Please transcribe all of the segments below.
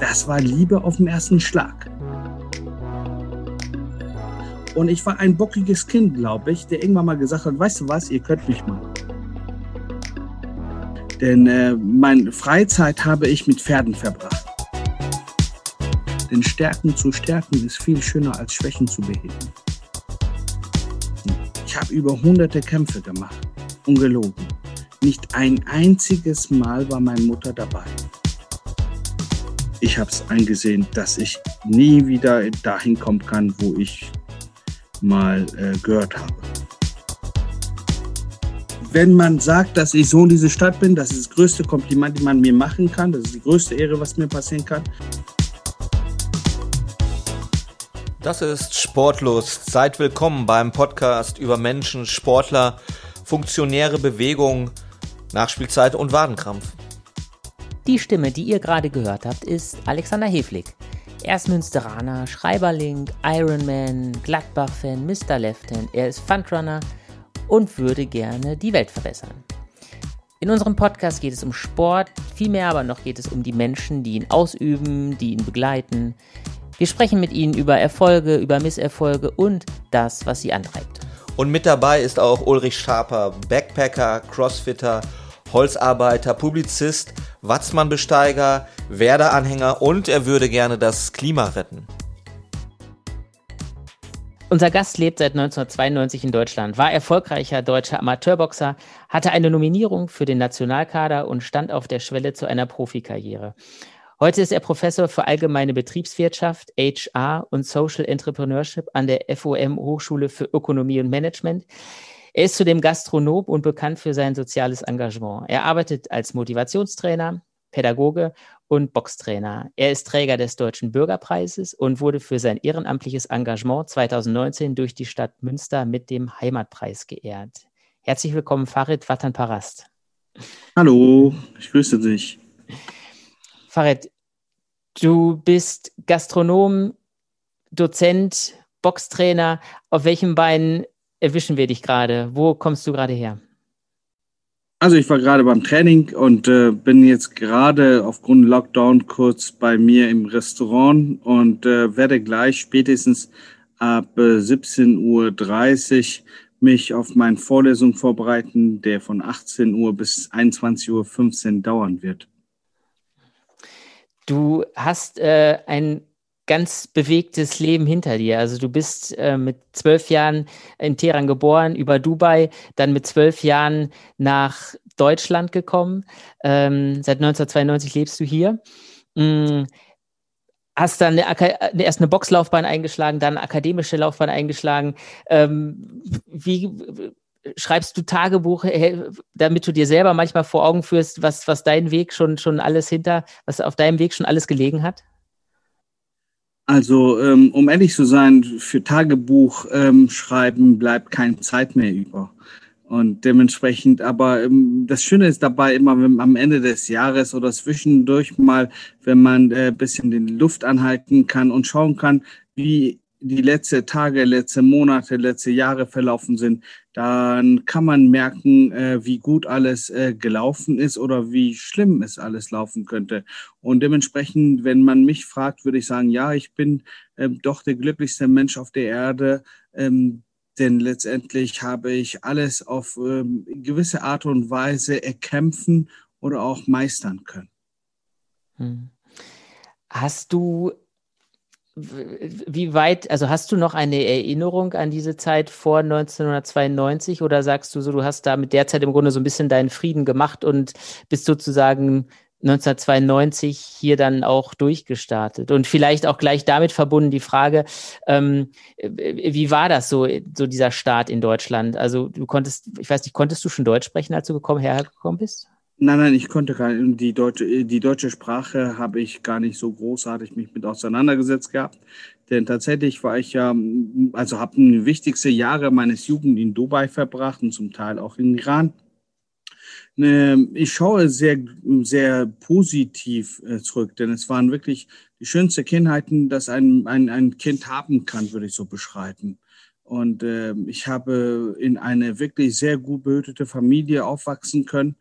das war Liebe auf den ersten Schlag. Und ich war ein bockiges Kind, glaube ich, der irgendwann mal gesagt hat, weißt du was, ihr könnt mich mal. Denn äh, meine Freizeit habe ich mit Pferden verbracht. Denn Stärken zu stärken ist viel schöner als Schwächen zu beheben. Ich habe über hunderte Kämpfe gemacht, ungelogen. Nicht ein einziges Mal war meine Mutter dabei. Ich habe es eingesehen, dass ich nie wieder dahin kommen kann, wo ich mal äh, gehört habe. Wenn man sagt, dass ich Sohn dieser Stadt bin, das ist das größte Kompliment, das man mir machen kann. Das ist die größte Ehre, was mir passieren kann. Das ist Sportlust. Seid willkommen beim Podcast über Menschen, Sportler, funktionäre Bewegung, Nachspielzeit und Wadenkrampf. Die Stimme, die ihr gerade gehört habt, ist Alexander Heflig. Er ist Münsteraner, Schreiberling, Ironman, Gladbach-Fan, Mr. Lefton. Er ist Fundrunner und würde gerne die Welt verbessern. In unserem Podcast geht es um Sport, vielmehr aber noch geht es um die Menschen, die ihn ausüben, die ihn begleiten. Wir sprechen mit ihnen über Erfolge, über Misserfolge und das, was sie antreibt. Und mit dabei ist auch Ulrich Schaper, Backpacker, Crossfitter, Holzarbeiter, Publizist, Watzmann-Besteiger, Werder-Anhänger und er würde gerne das Klima retten. Unser Gast lebt seit 1992 in Deutschland, war erfolgreicher deutscher Amateurboxer, hatte eine Nominierung für den Nationalkader und stand auf der Schwelle zu einer Profikarriere. Heute ist er Professor für allgemeine Betriebswirtschaft, HR und Social Entrepreneurship an der FOM Hochschule für Ökonomie und Management. Er ist zudem Gastronom und bekannt für sein soziales Engagement. Er arbeitet als Motivationstrainer, Pädagoge und Boxtrainer. Er ist Träger des Deutschen Bürgerpreises und wurde für sein ehrenamtliches Engagement 2019 durch die Stadt Münster mit dem Heimatpreis geehrt. Herzlich willkommen, Farid Watan Parast. Hallo, ich grüße dich. Farid, du bist Gastronom, Dozent, Boxtrainer. Auf welchem Bein erwischen wir dich gerade? Wo kommst du gerade her? Also ich war gerade beim Training und äh, bin jetzt gerade aufgrund Lockdown kurz bei mir im Restaurant und äh, werde gleich spätestens ab äh, 17.30 Uhr mich auf meine Vorlesung vorbereiten, der von 18 Uhr bis 21.15 Uhr dauern wird. Du hast äh, ein ganz bewegtes Leben hinter dir. Also du bist äh, mit zwölf Jahren in Teheran geboren, über Dubai, dann mit zwölf Jahren nach Deutschland gekommen. Ähm, seit 1992 lebst du hier. Mhm. Hast dann eine, erst eine Boxlaufbahn eingeschlagen, dann eine akademische Laufbahn eingeschlagen. Ähm, wie schreibst du Tagebuch, damit du dir selber manchmal vor Augen führst, was, was dein Weg schon, schon alles hinter, was auf deinem Weg schon alles gelegen hat? Also, ähm, um ehrlich zu sein, für Tagebuch ähm, schreiben bleibt keine Zeit mehr über. Und dementsprechend, aber ähm, das Schöne ist dabei immer, wenn am Ende des Jahres oder zwischendurch mal, wenn man äh, bisschen den Luft anhalten kann und schauen kann, wie die letzte Tage, letzte Monate, letzte Jahre verlaufen sind, dann kann man merken, äh, wie gut alles äh, gelaufen ist oder wie schlimm es alles laufen könnte. Und dementsprechend, wenn man mich fragt, würde ich sagen, ja, ich bin äh, doch der glücklichste Mensch auf der Erde. Ähm, denn letztendlich habe ich alles auf ähm, gewisse Art und Weise erkämpfen oder auch meistern können. Hm. Hast du wie weit, also hast du noch eine Erinnerung an diese Zeit vor 1992 oder sagst du so, du hast da mit der Zeit im Grunde so ein bisschen deinen Frieden gemacht und bist sozusagen 1992 hier dann auch durchgestartet? Und vielleicht auch gleich damit verbunden die Frage, ähm, wie war das so, so dieser Start in Deutschland? Also du konntest, ich weiß nicht, konntest du schon Deutsch sprechen, als du gekommen, hergekommen bist? Nein, nein, ich konnte gar nicht. Die deutsche, die deutsche Sprache habe ich gar nicht so großartig mich mit auseinandergesetzt gehabt. Denn tatsächlich war ich ja, also habe die wichtigste Jahre meines Jugend in Dubai verbracht und zum Teil auch in Iran. Ähm, ich schaue sehr, sehr positiv äh, zurück, denn es waren wirklich die schönsten Kindheiten, dass ein, ein, ein Kind haben kann, würde ich so beschreiben. Und äh, ich habe in eine wirklich sehr gut behütete Familie aufwachsen können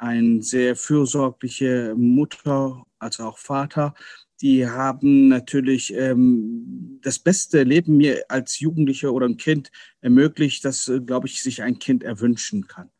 eine sehr fürsorgliche Mutter, als auch Vater, die haben natürlich ähm, das beste Leben mir als Jugendlicher oder ein Kind ermöglicht, das, äh, glaube ich, sich ein Kind erwünschen kann.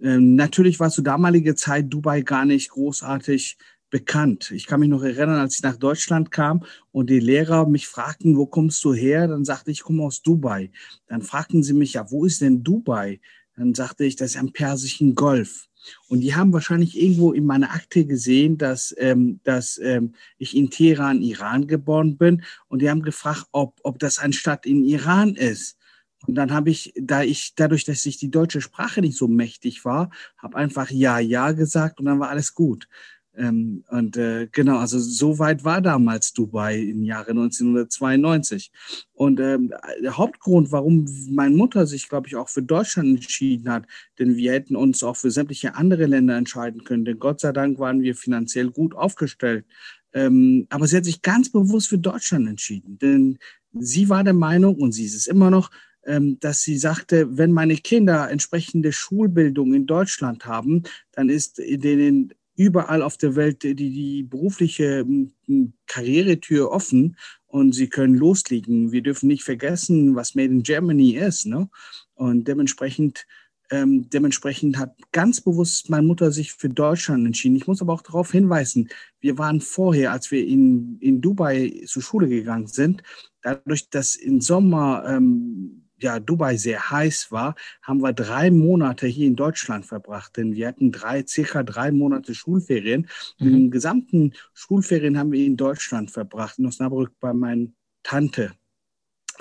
Ähm, natürlich war zu damaliger Zeit Dubai gar nicht großartig bekannt. Ich kann mich noch erinnern, als ich nach Deutschland kam und die Lehrer mich fragten, wo kommst du her? Dann sagte ich, ich komme aus Dubai. Dann fragten sie mich, ja, wo ist denn Dubai? Dann sagte ich, das ist am Persischen Golf. Und die haben wahrscheinlich irgendwo in meiner Akte gesehen, dass, ähm, dass ähm, ich in Teheran, Iran geboren bin. Und die haben gefragt, ob, ob das eine Stadt in Iran ist. Und dann habe ich, da ich, dadurch, dass ich die deutsche Sprache nicht so mächtig war, habe einfach Ja, Ja gesagt und dann war alles gut. Ähm, und äh, genau, also so weit war damals Dubai im Jahre 1992. Und ähm, der Hauptgrund, warum meine Mutter sich, glaube ich, auch für Deutschland entschieden hat, denn wir hätten uns auch für sämtliche andere Länder entscheiden können, denn Gott sei Dank waren wir finanziell gut aufgestellt. Ähm, aber sie hat sich ganz bewusst für Deutschland entschieden, denn sie war der Meinung, und sie ist es immer noch, ähm, dass sie sagte, wenn meine Kinder entsprechende Schulbildung in Deutschland haben, dann ist denen überall auf der Welt die, die berufliche Karrieretür offen und sie können loslegen. Wir dürfen nicht vergessen, was Made in Germany ist. Ne? Und dementsprechend, ähm, dementsprechend hat ganz bewusst meine Mutter sich für Deutschland entschieden. Ich muss aber auch darauf hinweisen, wir waren vorher, als wir in, in Dubai zur Schule gegangen sind, dadurch, dass im Sommer ähm, ja, Dubai sehr heiß war, haben wir drei Monate hier in Deutschland verbracht, denn wir hatten drei, circa drei Monate Schulferien. Mhm. Den gesamten Schulferien haben wir in Deutschland verbracht, in Osnabrück bei meiner Tante.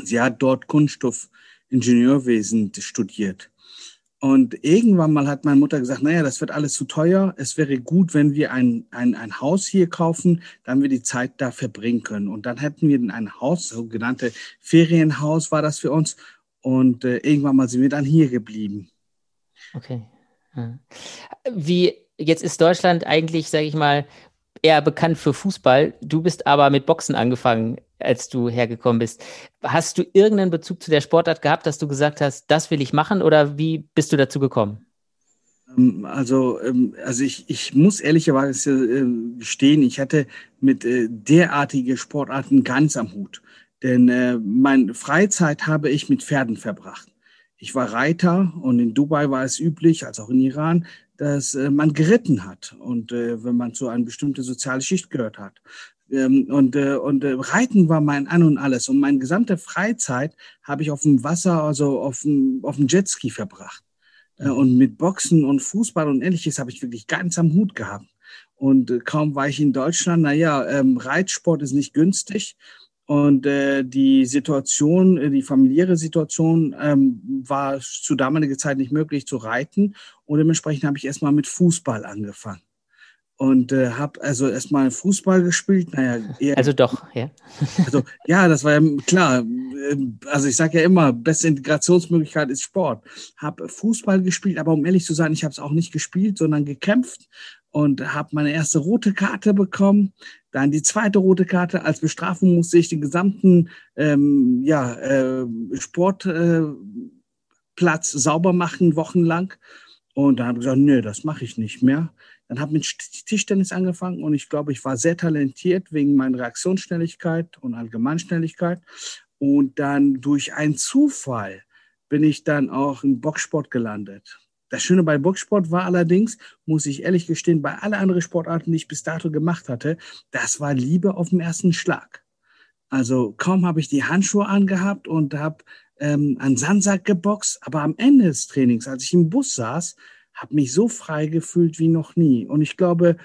Sie hat dort Kunststoffingenieurwesen studiert. Und irgendwann mal hat meine Mutter gesagt, naja, das wird alles zu teuer. Es wäre gut, wenn wir ein, ein, ein Haus hier kaufen, dann wir die Zeit da verbringen können. Und dann hätten wir ein Haus, sogenannte Ferienhaus war das für uns. Und äh, irgendwann mal sind wir dann hier geblieben. Okay. Wie, jetzt ist Deutschland eigentlich, sage ich mal, eher bekannt für Fußball. Du bist aber mit Boxen angefangen, als du hergekommen bist. Hast du irgendeinen Bezug zu der Sportart gehabt, dass du gesagt hast, das will ich machen oder wie bist du dazu gekommen? Ähm, also, ähm, also ich, ich muss ehrlicherweise äh, gestehen, ich hatte mit äh, derartige Sportarten ganz am Hut. Denn äh, meine Freizeit habe ich mit Pferden verbracht. Ich war Reiter und in Dubai war es üblich, als auch in Iran, dass äh, man geritten hat und äh, wenn man zu einer bestimmten sozialen Schicht gehört hat. Ähm, und äh, und äh, Reiten war mein An und alles. Und meine gesamte Freizeit habe ich auf dem Wasser, also auf dem, auf dem Jetski verbracht. Äh, und mit Boxen und Fußball und ähnliches habe ich wirklich ganz am Hut gehabt. Und äh, kaum war ich in Deutschland, naja, ähm, Reitsport ist nicht günstig. Und äh, die Situation, äh, die familiäre Situation ähm, war zu damaliger Zeit nicht möglich zu reiten. Und dementsprechend habe ich erstmal mit Fußball angefangen. Und äh, habe also erstmal Fußball gespielt. Naja, eher, also doch, ja. Also ja, das war ja klar. Ähm, also ich sage ja immer, beste Integrationsmöglichkeit ist Sport. Habe Fußball gespielt, aber um ehrlich zu sein, ich habe es auch nicht gespielt, sondern gekämpft und habe meine erste rote Karte bekommen. Dann die zweite rote Karte. Als Bestrafung musste ich den gesamten ähm, ja, äh, Sportplatz äh, sauber machen, wochenlang. Und dann habe ich gesagt, nö, das mache ich nicht mehr. Dann habe ich mit Tischtennis angefangen und ich glaube, ich war sehr talentiert wegen meiner Reaktionsschnelligkeit und Allgemeinschnelligkeit. Und dann durch einen Zufall bin ich dann auch im Boxsport gelandet. Das Schöne bei Boxsport war allerdings, muss ich ehrlich gestehen, bei allen anderen Sportarten, die ich bis dato gemacht hatte, das war Liebe auf den ersten Schlag. Also kaum habe ich die Handschuhe angehabt und habe ähm, an Sandsack geboxt, aber am Ende des Trainings, als ich im Bus saß, habe mich so frei gefühlt wie noch nie. Und ich glaube,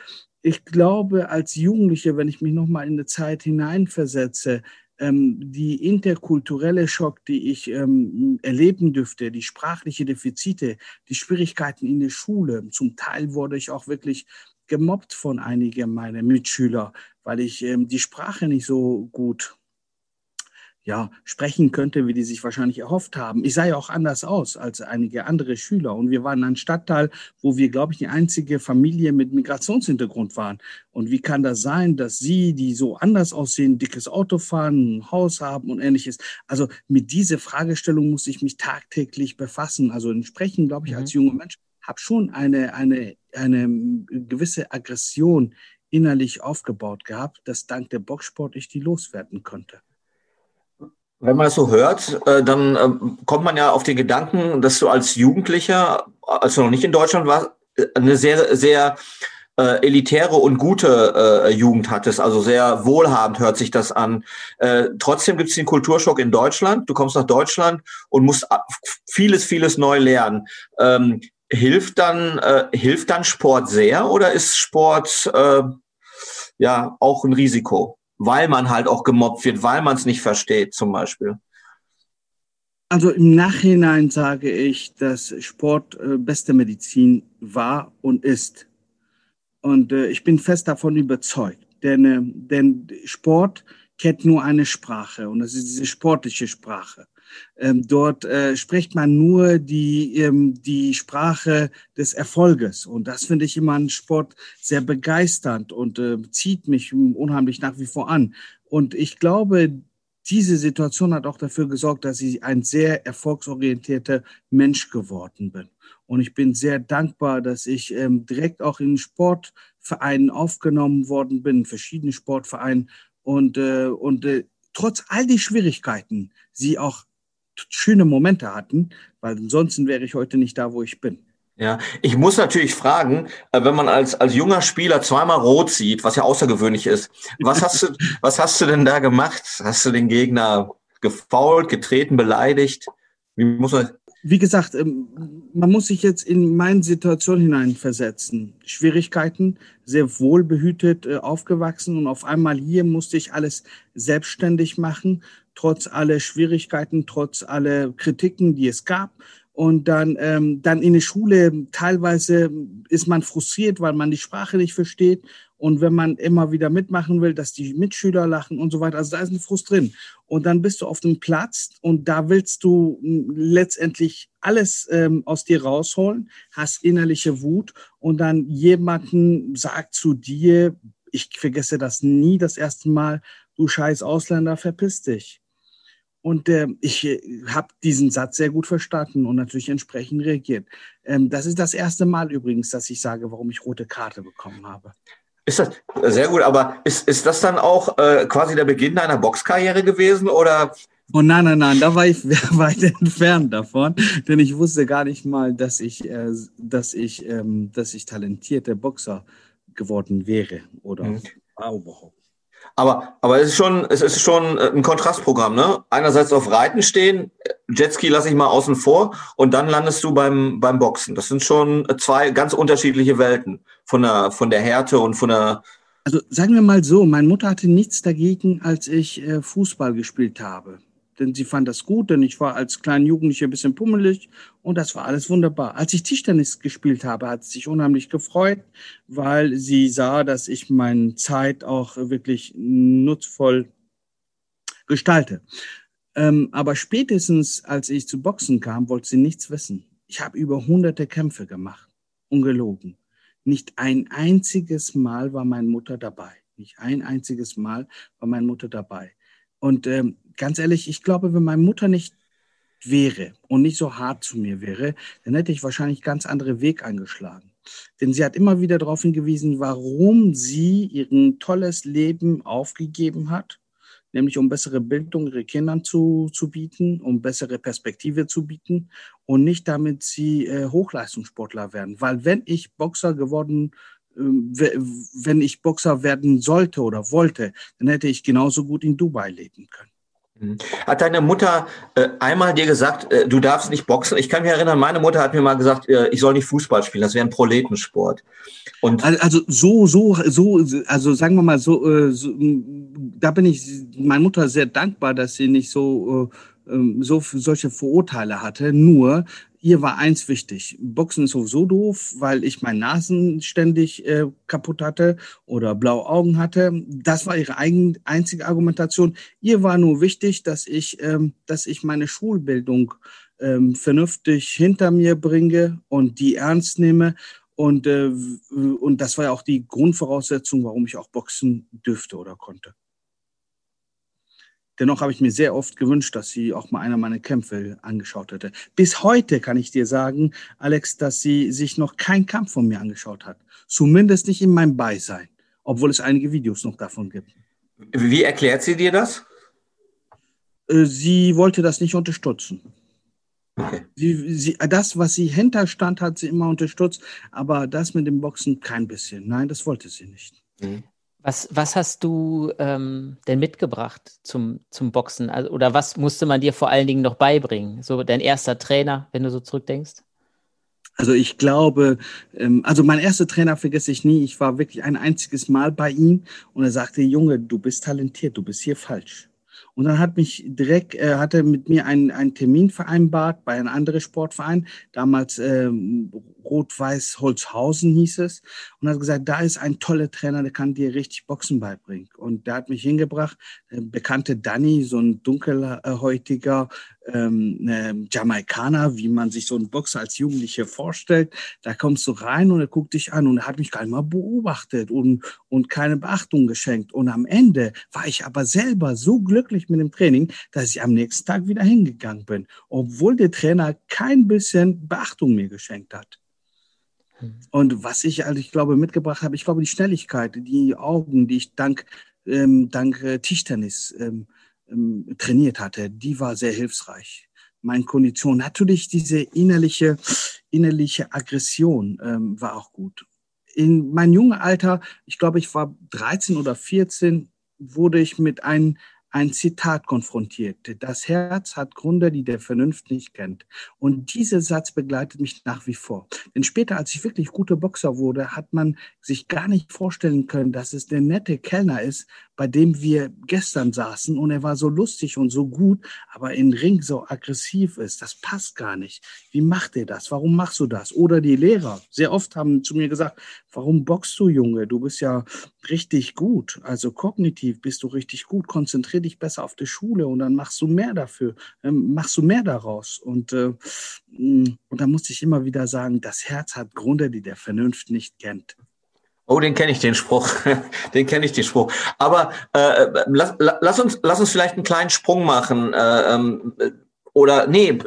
ich glaube, als Jugendliche, wenn ich mich nochmal in eine Zeit hineinversetze, die interkulturelle Schock, die ich ähm, erleben dürfte, die sprachliche Defizite, die Schwierigkeiten in der Schule. Zum Teil wurde ich auch wirklich gemobbt von einigen meiner Mitschüler, weil ich ähm, die Sprache nicht so gut ja, sprechen könnte, wie die sich wahrscheinlich erhofft haben. Ich sah ja auch anders aus als einige andere Schüler. Und wir waren ein Stadtteil, wo wir, glaube ich, die einzige Familie mit Migrationshintergrund waren. Und wie kann das sein, dass sie, die so anders aussehen, dickes Auto fahren, ein Haus haben und ähnliches? Also mit dieser Fragestellung muss ich mich tagtäglich befassen. Also entsprechend, glaube ich, mhm. als junger Mensch habe schon eine, eine, eine gewisse Aggression innerlich aufgebaut gehabt, dass dank der Boxsport ich die loswerden konnte. Wenn man das so hört, äh, dann äh, kommt man ja auf den Gedanken, dass du als Jugendlicher, als du noch nicht in Deutschland warst, eine sehr, sehr äh, elitäre und gute äh, Jugend hattest, also sehr wohlhabend hört sich das an. Äh, trotzdem gibt es den Kulturschock in Deutschland. Du kommst nach Deutschland und musst vieles, vieles neu lernen. Ähm, hilft dann äh, hilft dann Sport sehr oder ist Sport äh, ja auch ein Risiko, weil man halt auch gemobbt wird, weil man es nicht versteht zum Beispiel? Also im Nachhinein sage ich, dass Sport äh, beste Medizin war und ist. Und äh, ich bin fest davon überzeugt, denn, äh, denn Sport kennt nur eine Sprache und das ist diese sportliche Sprache. Ähm, dort äh, spricht man nur die, ähm, die Sprache des Erfolges. Und das finde ich immer an Sport sehr begeisternd und äh, zieht mich unheimlich nach wie vor an. Und ich glaube, diese Situation hat auch dafür gesorgt, dass ich ein sehr erfolgsorientierter Mensch geworden bin. Und ich bin sehr dankbar, dass ich ähm, direkt auch in Sportvereinen aufgenommen worden bin, verschiedene Sportvereinen und, äh, und äh, trotz all die Schwierigkeiten sie auch schöne Momente hatten, weil ansonsten wäre ich heute nicht da, wo ich bin. Ja, ich muss natürlich fragen, äh, wenn man als, als junger Spieler zweimal rot sieht, was ja außergewöhnlich ist, was hast du, was hast du denn da gemacht? Hast du den Gegner gefault, getreten, beleidigt? Wie muss man? Wie gesagt, ähm, man muss sich jetzt in meine Situation hineinversetzen. Schwierigkeiten, sehr wohlbehütet äh, aufgewachsen und auf einmal hier musste ich alles selbstständig machen trotz aller Schwierigkeiten, trotz aller Kritiken, die es gab. Und dann, ähm, dann in der Schule teilweise ist man frustriert, weil man die Sprache nicht versteht. Und wenn man immer wieder mitmachen will, dass die Mitschüler lachen und so weiter, also da ist ein Frust drin. Und dann bist du auf dem Platz und da willst du hm, letztendlich alles ähm, aus dir rausholen, hast innerliche Wut und dann jemanden sagt zu dir, ich vergesse das nie das erste Mal, du scheiß Ausländer, verpiss dich. Und äh, ich äh, habe diesen Satz sehr gut verstanden und natürlich entsprechend reagiert. Ähm, das ist das erste Mal übrigens, dass ich sage, warum ich rote Karte bekommen habe. Ist das sehr gut, aber ist, ist das dann auch äh, quasi der Beginn deiner Boxkarriere gewesen oder? Oh nein, nein, nein, da war ich weit entfernt davon, denn ich wusste gar nicht mal, dass ich, äh, dass ich, ähm, dass ich talentierter Boxer geworden wäre oder mhm. war überhaupt. Aber, aber es ist schon, es ist schon äh, ein Kontrastprogramm, ne? Einerseits auf Reiten stehen, Jetski lasse ich mal außen vor und dann landest du beim, beim Boxen. Das sind schon zwei ganz unterschiedliche Welten von der, von der Härte und von der. Also sagen wir mal so, meine Mutter hatte nichts dagegen, als ich äh, Fußball gespielt habe denn sie fand das gut, denn ich war als kleiner Jugendlicher ein bisschen pummelig und das war alles wunderbar. Als ich Tischtennis gespielt habe, hat sie sich unheimlich gefreut, weil sie sah, dass ich meine Zeit auch wirklich nutzvoll gestalte. Ähm, aber spätestens, als ich zu Boxen kam, wollte sie nichts wissen. Ich habe über hunderte Kämpfe gemacht, ungelogen. Nicht ein einziges Mal war meine Mutter dabei. Nicht ein einziges Mal war meine Mutter dabei. Und ähm, ganz ehrlich, ich glaube, wenn meine Mutter nicht wäre und nicht so hart zu mir wäre, dann hätte ich wahrscheinlich ganz andere Weg eingeschlagen. Denn sie hat immer wieder darauf hingewiesen, warum sie ihr tolles Leben aufgegeben hat, nämlich um bessere Bildung ihre Kindern zu, zu bieten, um bessere Perspektive zu bieten und nicht damit sie äh, Hochleistungssportler werden. Weil wenn ich Boxer geworden ähm, wenn ich Boxer werden sollte oder wollte, dann hätte ich genauso gut in Dubai leben können. Mhm. Hat deine Mutter äh, einmal dir gesagt, äh, du darfst nicht boxen? Ich kann mich erinnern, meine Mutter hat mir mal gesagt, äh, ich soll nicht Fußball spielen, das wäre ein Proletensport. Und also so, so, so, also sagen wir mal so, äh, so da bin ich meiner Mutter sehr dankbar, dass sie nicht so äh, ähm, so solche Vorurteile hatte. Nur ihr war eins wichtig. Boxen ist sowieso doof, weil ich meine Nasen ständig äh, kaputt hatte oder blaue Augen hatte. Das war ihre eigen, einzige Argumentation. Ihr war nur wichtig, dass ich, ähm, dass ich meine Schulbildung ähm, vernünftig hinter mir bringe und die ernst nehme. Und, äh, und das war ja auch die Grundvoraussetzung, warum ich auch boxen dürfte oder konnte. Dennoch habe ich mir sehr oft gewünscht, dass sie auch mal einer meiner Kämpfe angeschaut hätte. Bis heute kann ich dir sagen, Alex, dass sie sich noch keinen Kampf von mir angeschaut hat. Zumindest nicht in meinem Beisein. obwohl es einige Videos noch davon gibt. Wie erklärt sie dir das? Äh, sie wollte das nicht unterstützen. Okay. Sie, sie, das, was sie hinterstand, hat sie immer unterstützt, aber das mit dem Boxen kein bisschen. Nein, das wollte sie nicht. Mhm. Was, was hast du ähm, denn mitgebracht zum, zum Boxen? Also, oder was musste man dir vor allen Dingen noch beibringen? So dein erster Trainer, wenn du so zurückdenkst? Also ich glaube, ähm, also mein erster Trainer vergesse ich nie. Ich war wirklich ein einziges Mal bei ihm und er sagte, Junge, du bist talentiert, du bist hier falsch. Und dann hat mich direkt, äh, hat er mit mir einen, einen Termin vereinbart bei einem anderen Sportverein, damals ähm, Rot-Weiß Holzhausen hieß es, und hat gesagt, da ist ein toller Trainer, der kann dir richtig Boxen beibringen. Und der hat mich hingebracht, äh, bekannte Danny, so ein dunkelhäutiger ähm, äh, Jamaikaner, wie man sich so einen Boxer als Jugendliche vorstellt. Da kommst du rein und er guckt dich an und er hat mich gar nicht mal beobachtet und, und keine Beachtung geschenkt. Und am Ende war ich aber selber so glücklich mit dem Training, dass ich am nächsten Tag wieder hingegangen bin, obwohl der Trainer kein bisschen Beachtung mir geschenkt hat. Hm. Und was ich, also ich glaube, mitgebracht habe, ich glaube, die Schnelligkeit, die Augen, die ich dank, ähm, dank äh, Tischtennis ähm, ähm, trainiert hatte, die war sehr hilfreich. Meine Kondition, natürlich diese innerliche, innerliche Aggression ähm, war auch gut. In meinem jungen Alter, ich glaube, ich war 13 oder 14, wurde ich mit einem ein Zitat konfrontiert. Das Herz hat Gründe, die der Vernunft nicht kennt. Und dieser Satz begleitet mich nach wie vor. Denn später, als ich wirklich guter Boxer wurde, hat man sich gar nicht vorstellen können, dass es der nette Kellner ist, bei dem wir gestern saßen und er war so lustig und so gut, aber in Ring so aggressiv ist. Das passt gar nicht. Wie macht er das? Warum machst du das? Oder die Lehrer. Sehr oft haben zu mir gesagt, warum boxst du, Junge? Du bist ja richtig gut. Also kognitiv bist du richtig gut. Konzentrier dich besser auf die Schule und dann machst du mehr dafür, ähm, machst du mehr daraus. Und, äh, und da musste ich immer wieder sagen, das Herz hat Gründe, die der Vernunft nicht kennt. Oh, den kenne ich, den Spruch. den kenne ich, den Spruch. Aber äh, lass, lass, uns, lass uns vielleicht einen kleinen Sprung machen. Äh, ähm, oder nee,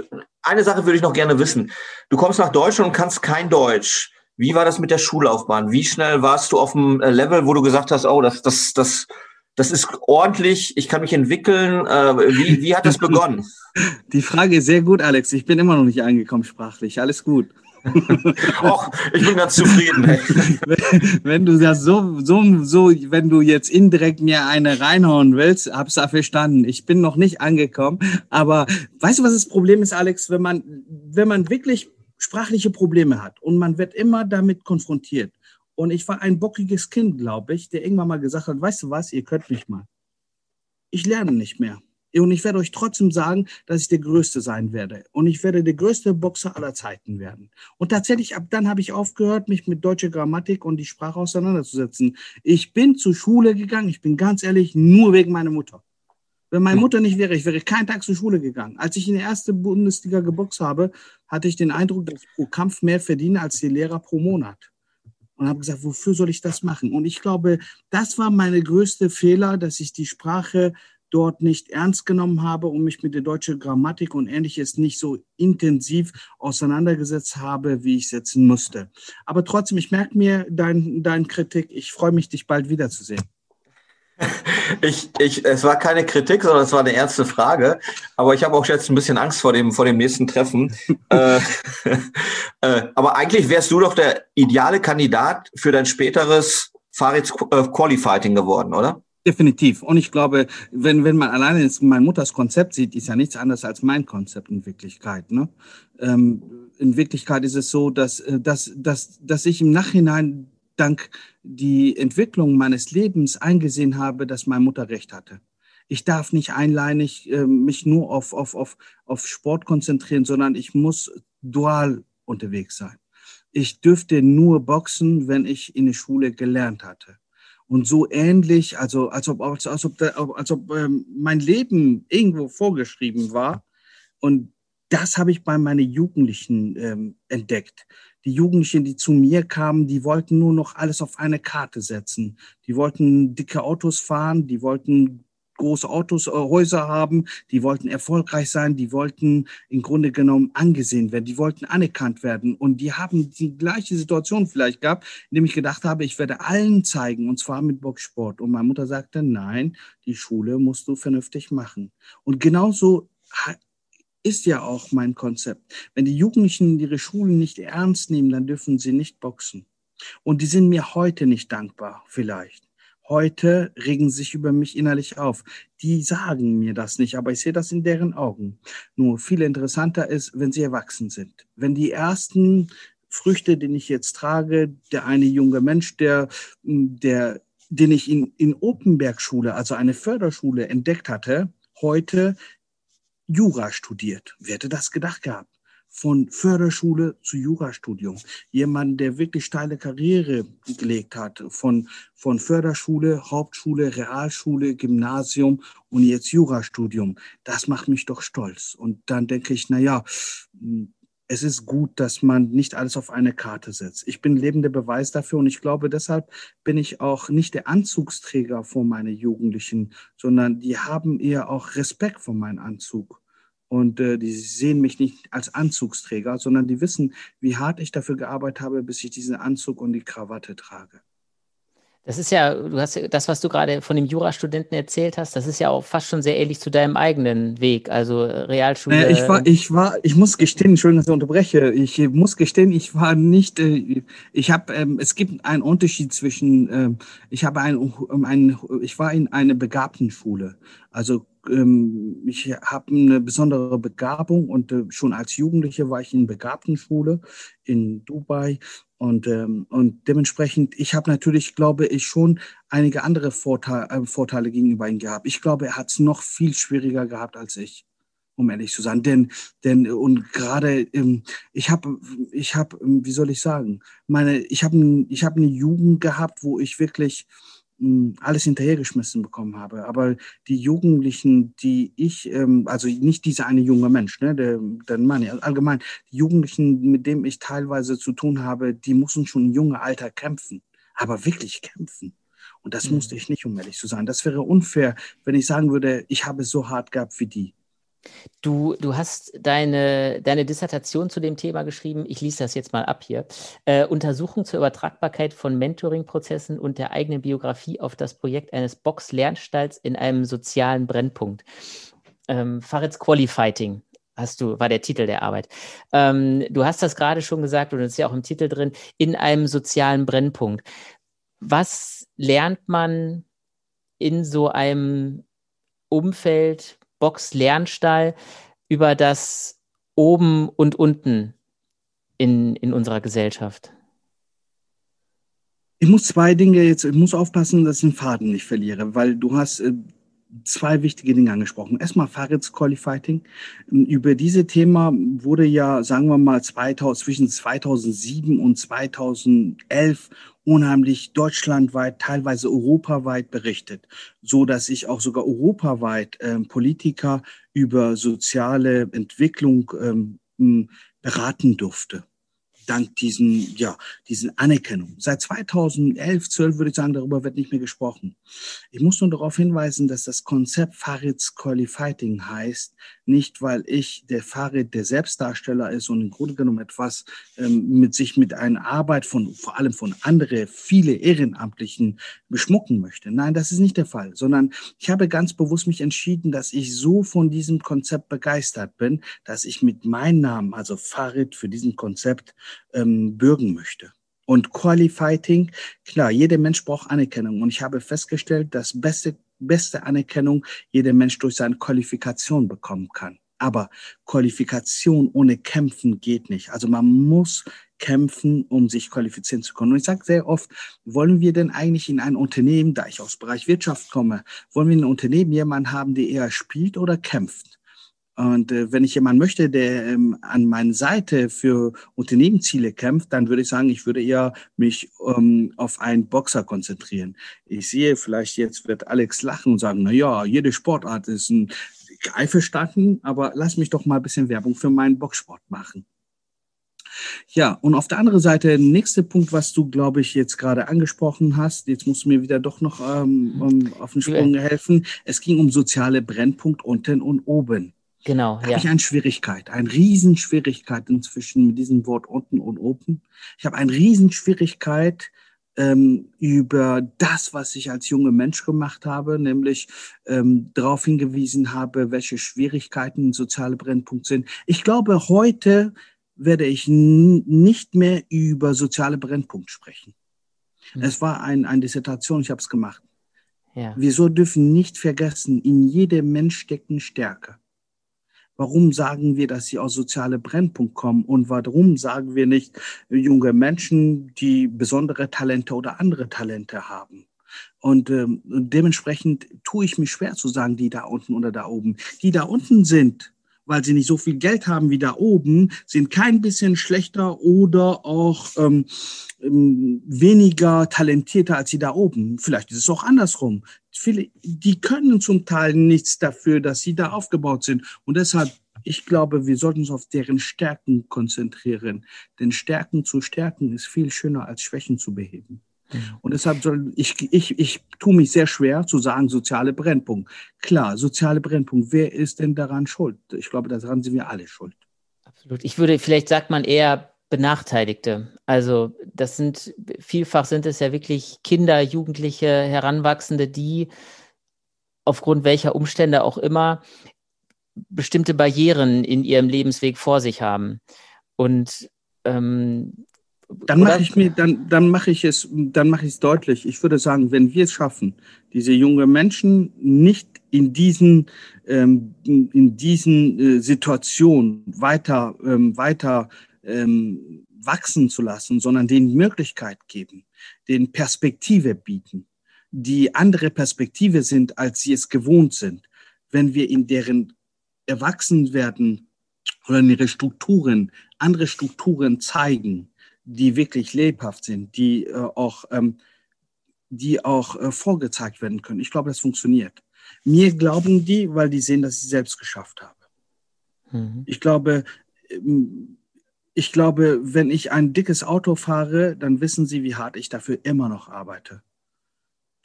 eine Sache würde ich noch gerne wissen. Du kommst nach Deutschland und kannst kein Deutsch. Wie war das mit der Schullaufbahn? Wie schnell warst du auf dem äh, Level, wo du gesagt hast, oh, das, das, das, das ist ordentlich, ich kann mich entwickeln. Äh, wie, wie hat das begonnen? Die Frage ist sehr gut, Alex. Ich bin immer noch nicht angekommen sprachlich. Alles gut. Och, ich bin ganz zufrieden. Wenn, wenn, du das so, so, so, wenn du jetzt indirekt mir eine reinhauen willst, hab's da verstanden. Ich bin noch nicht angekommen. Aber weißt du, was das Problem ist, Alex? Wenn man, wenn man wirklich sprachliche Probleme hat und man wird immer damit konfrontiert. Und ich war ein bockiges Kind, glaube ich, der irgendwann mal gesagt hat, weißt du was, ihr könnt mich mal. Ich lerne nicht mehr. Und ich werde euch trotzdem sagen, dass ich der Größte sein werde. Und ich werde der größte Boxer aller Zeiten werden. Und tatsächlich, ab dann habe ich aufgehört, mich mit deutscher Grammatik und die Sprache auseinanderzusetzen. Ich bin zur Schule gegangen, ich bin ganz ehrlich, nur wegen meiner Mutter. Wenn meine Mutter nicht wäre, ich wäre keinen Tag zur Schule gegangen. Als ich in der ersten Bundesliga geboxt habe, hatte ich den Eindruck, dass ich pro Kampf mehr verdiene als die Lehrer pro Monat. Und habe gesagt, wofür soll ich das machen? Und ich glaube, das war meine größte Fehler, dass ich die Sprache dort nicht ernst genommen habe und mich mit der deutschen Grammatik und ähnliches nicht so intensiv auseinandergesetzt habe, wie ich setzen musste. Aber trotzdem, ich merke mir dein, dein Kritik. Ich freue mich, dich bald wiederzusehen. Ich, ich, es war keine Kritik, sondern es war eine ernste Frage. Aber ich habe auch jetzt ein bisschen Angst vor dem, vor dem nächsten Treffen. äh, äh, aber eigentlich wärst du doch der ideale Kandidat für dein späteres Fahrrad Qualifighting geworden, oder? Definitiv. Und ich glaube, wenn, wenn man alleine jetzt mein Mutters Konzept sieht, ist ja nichts anderes als mein Konzept in Wirklichkeit. Ne? Ähm, in Wirklichkeit ist es so, dass, äh, dass, dass, dass ich im Nachhinein dank die Entwicklung meines Lebens eingesehen habe, dass meine Mutter recht hatte. Ich darf nicht einleinig äh, mich nur auf, auf, auf, auf Sport konzentrieren, sondern ich muss dual unterwegs sein. Ich dürfte nur boxen, wenn ich in der Schule gelernt hatte und so ähnlich, also als ob, als, als ob, als ob ähm, mein Leben irgendwo vorgeschrieben war. Und das habe ich bei meinen Jugendlichen ähm, entdeckt. Die Jugendlichen, die zu mir kamen, die wollten nur noch alles auf eine Karte setzen. Die wollten dicke Autos fahren, die wollten große Autos, äh, Häuser haben, die wollten erfolgreich sein, die wollten im Grunde genommen angesehen werden, die wollten anerkannt werden. Und die haben die gleiche Situation vielleicht gehabt, indem ich gedacht habe, ich werde allen zeigen, und zwar mit Boxsport. Und meine Mutter sagte, nein, die Schule musst du vernünftig machen. Und genauso ist ja auch mein Konzept. Wenn die Jugendlichen ihre Schulen nicht ernst nehmen, dann dürfen sie nicht boxen. Und die sind mir heute nicht dankbar, vielleicht. Heute regen sich über mich innerlich auf. Die sagen mir das nicht, aber ich sehe das in deren Augen. Nur viel interessanter ist, wenn sie erwachsen sind. Wenn die ersten Früchte, den ich jetzt trage, der eine junge Mensch, der, der, den ich in, in Openberg-Schule, also eine Förderschule entdeckt hatte, heute Jura studiert. Wer hätte das gedacht gehabt? Von Förderschule zu Jurastudium. Jemand, der wirklich steile Karriere gelegt hat, von, von Förderschule, Hauptschule, Realschule, Gymnasium und jetzt Jurastudium. Das macht mich doch stolz. Und dann denke ich, na ja, es ist gut, dass man nicht alles auf eine Karte setzt. Ich bin lebender Beweis dafür und ich glaube, deshalb bin ich auch nicht der Anzugsträger vor meine Jugendlichen, sondern die haben eher auch Respekt vor meinem Anzug. Und äh, die sehen mich nicht als Anzugsträger, sondern die wissen, wie hart ich dafür gearbeitet habe, bis ich diesen Anzug und die Krawatte trage. Das ist ja, du hast das, was du gerade von dem Jurastudenten erzählt hast, das ist ja auch fast schon sehr ähnlich zu deinem eigenen Weg, also äh, Realschule. Naja, ich war, ich war, ich muss gestehen, Entschuldigung, dass ich unterbreche. Ich muss gestehen, ich war nicht, äh, ich habe, ähm, es gibt einen Unterschied zwischen, äh, ich habe ein, ein, ich war in einer Begabtenschule, also ähm, ich habe eine besondere Begabung und äh, schon als Jugendliche war ich in Begabtenschule in Dubai und, ähm, und dementsprechend, ich habe natürlich, glaube ich, schon einige andere Vorteile, äh, Vorteile gegenüber ihm gehabt. Ich glaube, er hat es noch viel schwieriger gehabt als ich, um ehrlich zu sein. Denn, denn und gerade, ähm, ich habe, ich habe, ähm, wie soll ich sagen, meine, ich habe ich hab eine Jugend gehabt, wo ich wirklich alles hinterhergeschmissen bekommen habe. Aber die Jugendlichen, die ich, ähm, also nicht dieser eine junge Mensch, ne, der, der Mann, allgemein, die Jugendlichen, mit denen ich teilweise zu tun habe, die müssen schon im jungen Alter kämpfen, aber wirklich kämpfen. Und das mhm. musste ich nicht, um ehrlich zu sein. Das wäre unfair, wenn ich sagen würde, ich habe es so hart gehabt wie die. Du, du hast deine, deine Dissertation zu dem Thema geschrieben. Ich lese das jetzt mal ab hier. Äh, Untersuchung zur Übertragbarkeit von Mentoring-Prozessen und der eigenen Biografie auf das Projekt eines Box-Lernstalls in einem sozialen Brennpunkt. Ähm, Farid's Qualifighting hast du, war der Titel der Arbeit. Ähm, du hast das gerade schon gesagt und es ist ja auch im Titel drin, in einem sozialen Brennpunkt. Was lernt man in so einem Umfeld, Box Lernstall über das Oben und Unten in, in unserer Gesellschaft? Ich muss zwei Dinge jetzt, ich muss aufpassen, dass ich den Faden nicht verliere, weil du hast äh, zwei wichtige Dinge angesprochen. Erstmal Fahrrads Qualifighting. Über diese Thema wurde ja, sagen wir mal, 2000, zwischen 2007 und 2011 unheimlich deutschlandweit, teilweise europaweit berichtet, so dass ich auch sogar europaweit äh, Politiker über soziale Entwicklung ähm, beraten durfte dank diesen, ja, diesen Anerkennung. Seit 2011, 12 würde ich sagen, darüber wird nicht mehr gesprochen. Ich muss nur darauf hinweisen, dass das Konzept Farids Qualifighting heißt, nicht weil ich der Farid der Selbstdarsteller ist und im Grunde genommen etwas ähm, mit sich mit einer Arbeit von, vor allem von anderen, viele Ehrenamtlichen beschmucken möchte. Nein, das ist nicht der Fall, sondern ich habe ganz bewusst mich entschieden, dass ich so von diesem Konzept begeistert bin, dass ich mit meinem Namen, also Farid für diesen Konzept, ähm, bürgen möchte. Und Qualifighting, klar, jeder Mensch braucht Anerkennung. Und ich habe festgestellt, dass beste, beste Anerkennung jeder Mensch durch seine Qualifikation bekommen kann. Aber Qualifikation ohne Kämpfen geht nicht. Also man muss kämpfen, um sich qualifizieren zu können. Und ich sage sehr oft, wollen wir denn eigentlich in ein Unternehmen, da ich aus Bereich Wirtschaft komme, wollen wir in einem Unternehmen jemanden haben, der eher spielt oder kämpft? Und äh, wenn ich jemanden möchte, der ähm, an meiner Seite für Unternehmensziele kämpft, dann würde ich sagen, ich würde eher mich ähm, auf einen Boxer konzentrieren. Ich sehe, vielleicht jetzt wird Alex lachen und sagen, na ja, jede Sportart ist ein einverstanden, aber lass mich doch mal ein bisschen Werbung für meinen Boxsport machen. Ja, und auf der anderen Seite, nächster Punkt, was du, glaube ich, jetzt gerade angesprochen hast, jetzt musst du mir wieder doch noch ähm, auf den Sprung helfen. Es ging um soziale Brennpunkt unten und oben. Genau, da ja. habe ich eine Schwierigkeit, eine Riesenschwierigkeit inzwischen mit diesem Wort unten und oben. Ich habe eine Riesenschwierigkeit ähm, über das, was ich als junger Mensch gemacht habe, nämlich ähm, darauf hingewiesen habe, welche Schwierigkeiten soziale Brennpunkte sind. Ich glaube, heute werde ich nicht mehr über soziale Brennpunkte sprechen. Hm. Es war ein, eine Dissertation, ich habe es gemacht. Ja. Wir so dürfen nicht vergessen, in jedem Mensch steckt eine Stärke. Warum sagen wir, dass sie aus soziale Brennpunkt kommen? Und warum sagen wir nicht junge Menschen, die besondere Talente oder andere Talente haben? Und ähm, dementsprechend tue ich mich schwer zu sagen, die da unten oder da oben. Die da unten sind, weil sie nicht so viel Geld haben wie da oben, sind kein bisschen schlechter oder auch ähm, ähm weniger talentierter als die da oben. Vielleicht ist es auch andersrum viele, die können zum Teil nichts dafür, dass sie da aufgebaut sind. Und deshalb, ich glaube, wir sollten uns auf deren Stärken konzentrieren. Denn Stärken zu stärken ist viel schöner als Schwächen zu beheben. Mhm. Und deshalb soll ich, ich, ich tue mich sehr schwer zu sagen, soziale Brennpunkt. Klar, soziale Brennpunkt. Wer ist denn daran schuld? Ich glaube, daran sind wir alle schuld. Absolut. Ich würde, vielleicht sagt man eher Benachteiligte. Also das sind, vielfach sind es ja wirklich Kinder, Jugendliche, Heranwachsende, die aufgrund welcher Umstände auch immer bestimmte Barrieren in ihrem Lebensweg vor sich haben. Und ähm, dann mache ich mir, dann, dann mache ich es, dann mache ich es deutlich. Ich würde sagen, wenn wir es schaffen, diese jungen Menschen nicht in diesen, ähm, in diesen äh, Situationen weiter, ähm, weiter ähm, wachsen zu lassen, sondern denen Möglichkeit geben, den Perspektive bieten, die andere Perspektive sind, als sie es gewohnt sind. Wenn wir in deren Erwachsenwerden oder in ihre Strukturen, andere Strukturen zeigen, die wirklich lebhaft sind, die äh, auch, ähm, die auch äh, vorgezeigt werden können. Ich glaube, das funktioniert. Mir glauben die, weil die sehen, dass ich selbst geschafft habe. Mhm. Ich glaube, ähm, ich glaube, wenn ich ein dickes Auto fahre, dann wissen sie, wie hart ich dafür immer noch arbeite.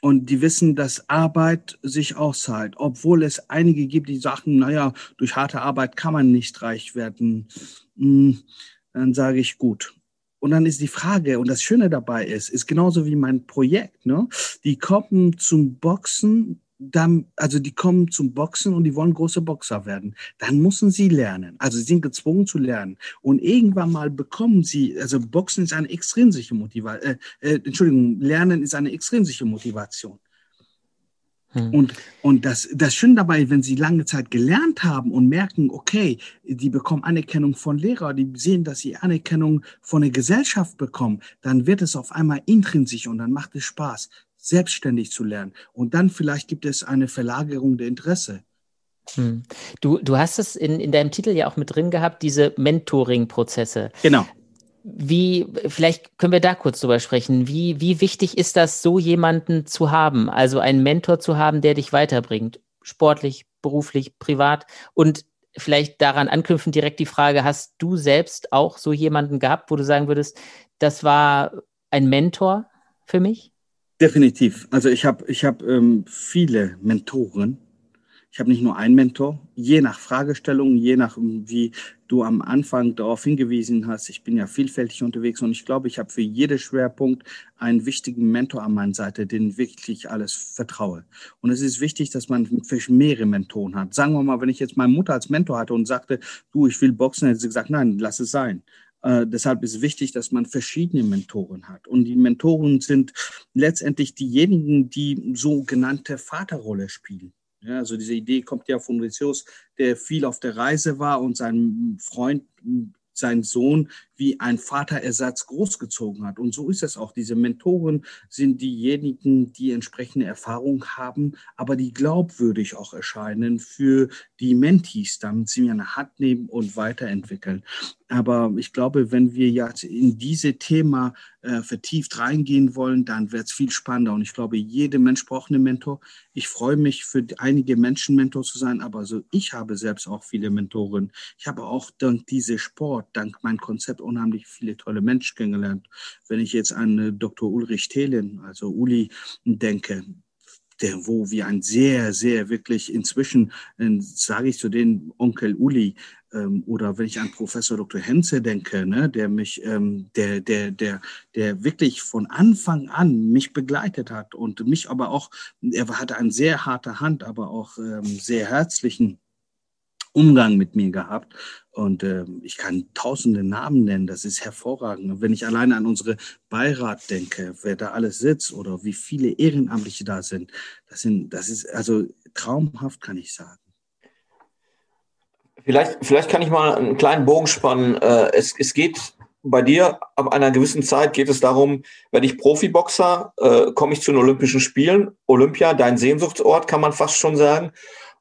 Und die wissen, dass Arbeit sich auszahlt, obwohl es einige gibt, die sagen, naja, durch harte Arbeit kann man nicht reich werden. Hm, dann sage ich gut. Und dann ist die Frage, und das Schöne dabei ist, ist genauso wie mein Projekt, ne? Die kommen zum Boxen dann, also die kommen zum Boxen und die wollen große Boxer werden. Dann müssen sie lernen. Also sie sind gezwungen zu lernen. Und irgendwann mal bekommen sie, also Boxen ist eine extrinsische Motivation, äh, äh, Entschuldigung, Lernen ist eine extrinsische Motivation. Hm. Und, und das, das Schöne dabei, wenn sie lange Zeit gelernt haben und merken, okay, die bekommen Anerkennung von Lehrer, die sehen, dass sie Anerkennung von der Gesellschaft bekommen, dann wird es auf einmal intrinsisch und dann macht es Spaß selbstständig zu lernen. Und dann vielleicht gibt es eine Verlagerung der Interesse. Hm. Du, du hast es in, in deinem Titel ja auch mit drin gehabt, diese Mentoring-Prozesse. Genau. Wie, vielleicht können wir da kurz drüber sprechen. Wie, wie wichtig ist das, so jemanden zu haben? Also einen Mentor zu haben, der dich weiterbringt? Sportlich, beruflich, privat? Und vielleicht daran anknüpfend direkt die Frage, hast du selbst auch so jemanden gehabt, wo du sagen würdest, das war ein Mentor für mich? Definitiv. Also ich habe ich hab, ähm, viele Mentoren. Ich habe nicht nur einen Mentor, je nach Fragestellung, je nach, wie du am Anfang darauf hingewiesen hast. Ich bin ja vielfältig unterwegs und ich glaube, ich habe für jeden Schwerpunkt einen wichtigen Mentor an meiner Seite, den wirklich alles vertraue. Und es ist wichtig, dass man mehrere Mentoren hat. Sagen wir mal, wenn ich jetzt meine Mutter als Mentor hatte und sagte, du, ich will boxen, hätte sie gesagt, nein, lass es sein. Äh, deshalb ist wichtig, dass man verschiedene Mentoren hat. Und die Mentoren sind letztendlich diejenigen, die sogenannte Vaterrolle spielen. Ja, also diese Idee kommt ja von Odysseus, der viel auf der Reise war und seinen Freund sein Sohn wie ein Vaterersatz großgezogen hat. Und so ist es auch. Diese Mentoren sind diejenigen, die entsprechende Erfahrung haben, aber die glaubwürdig auch erscheinen für die Mentees, damit sie mir eine Hand nehmen und weiterentwickeln. Aber ich glaube, wenn wir jetzt in diese Thema äh, vertieft reingehen wollen, dann wird es viel spannender. Und ich glaube, jeder Mensch braucht einen Mentor. Ich freue mich, für einige Menschen Mentor zu sein, aber so ich habe selbst auch viele Mentoren. Ich habe auch dank diesem Sport, dank meinem Konzept unheimlich viele tolle Menschen kennengelernt. Wenn ich jetzt an äh, Dr. Ulrich Thelen, also Uli, denke, der, wo wir ein sehr, sehr wirklich inzwischen, äh, sage ich zu den Onkel Uli, ähm, oder wenn ich an Professor Dr. Henze denke, ne, der mich, ähm, der, der, der, der wirklich von Anfang an mich begleitet hat und mich aber auch, er hatte eine sehr harte Hand, aber auch ähm, sehr herzlichen Umgang mit mir gehabt. Und äh, ich kann tausende Namen nennen, das ist hervorragend. Und wenn ich alleine an unsere Beirat denke, wer da alles sitzt oder wie viele Ehrenamtliche da sind, das sind, das ist also traumhaft, kann ich sagen. Vielleicht, vielleicht kann ich mal einen kleinen Bogen spannen. Äh, es, es geht bei dir ab einer gewissen Zeit geht es darum, werde ich Profiboxer, äh, komme ich zu den Olympischen Spielen, Olympia, dein Sehnsuchtsort, kann man fast schon sagen.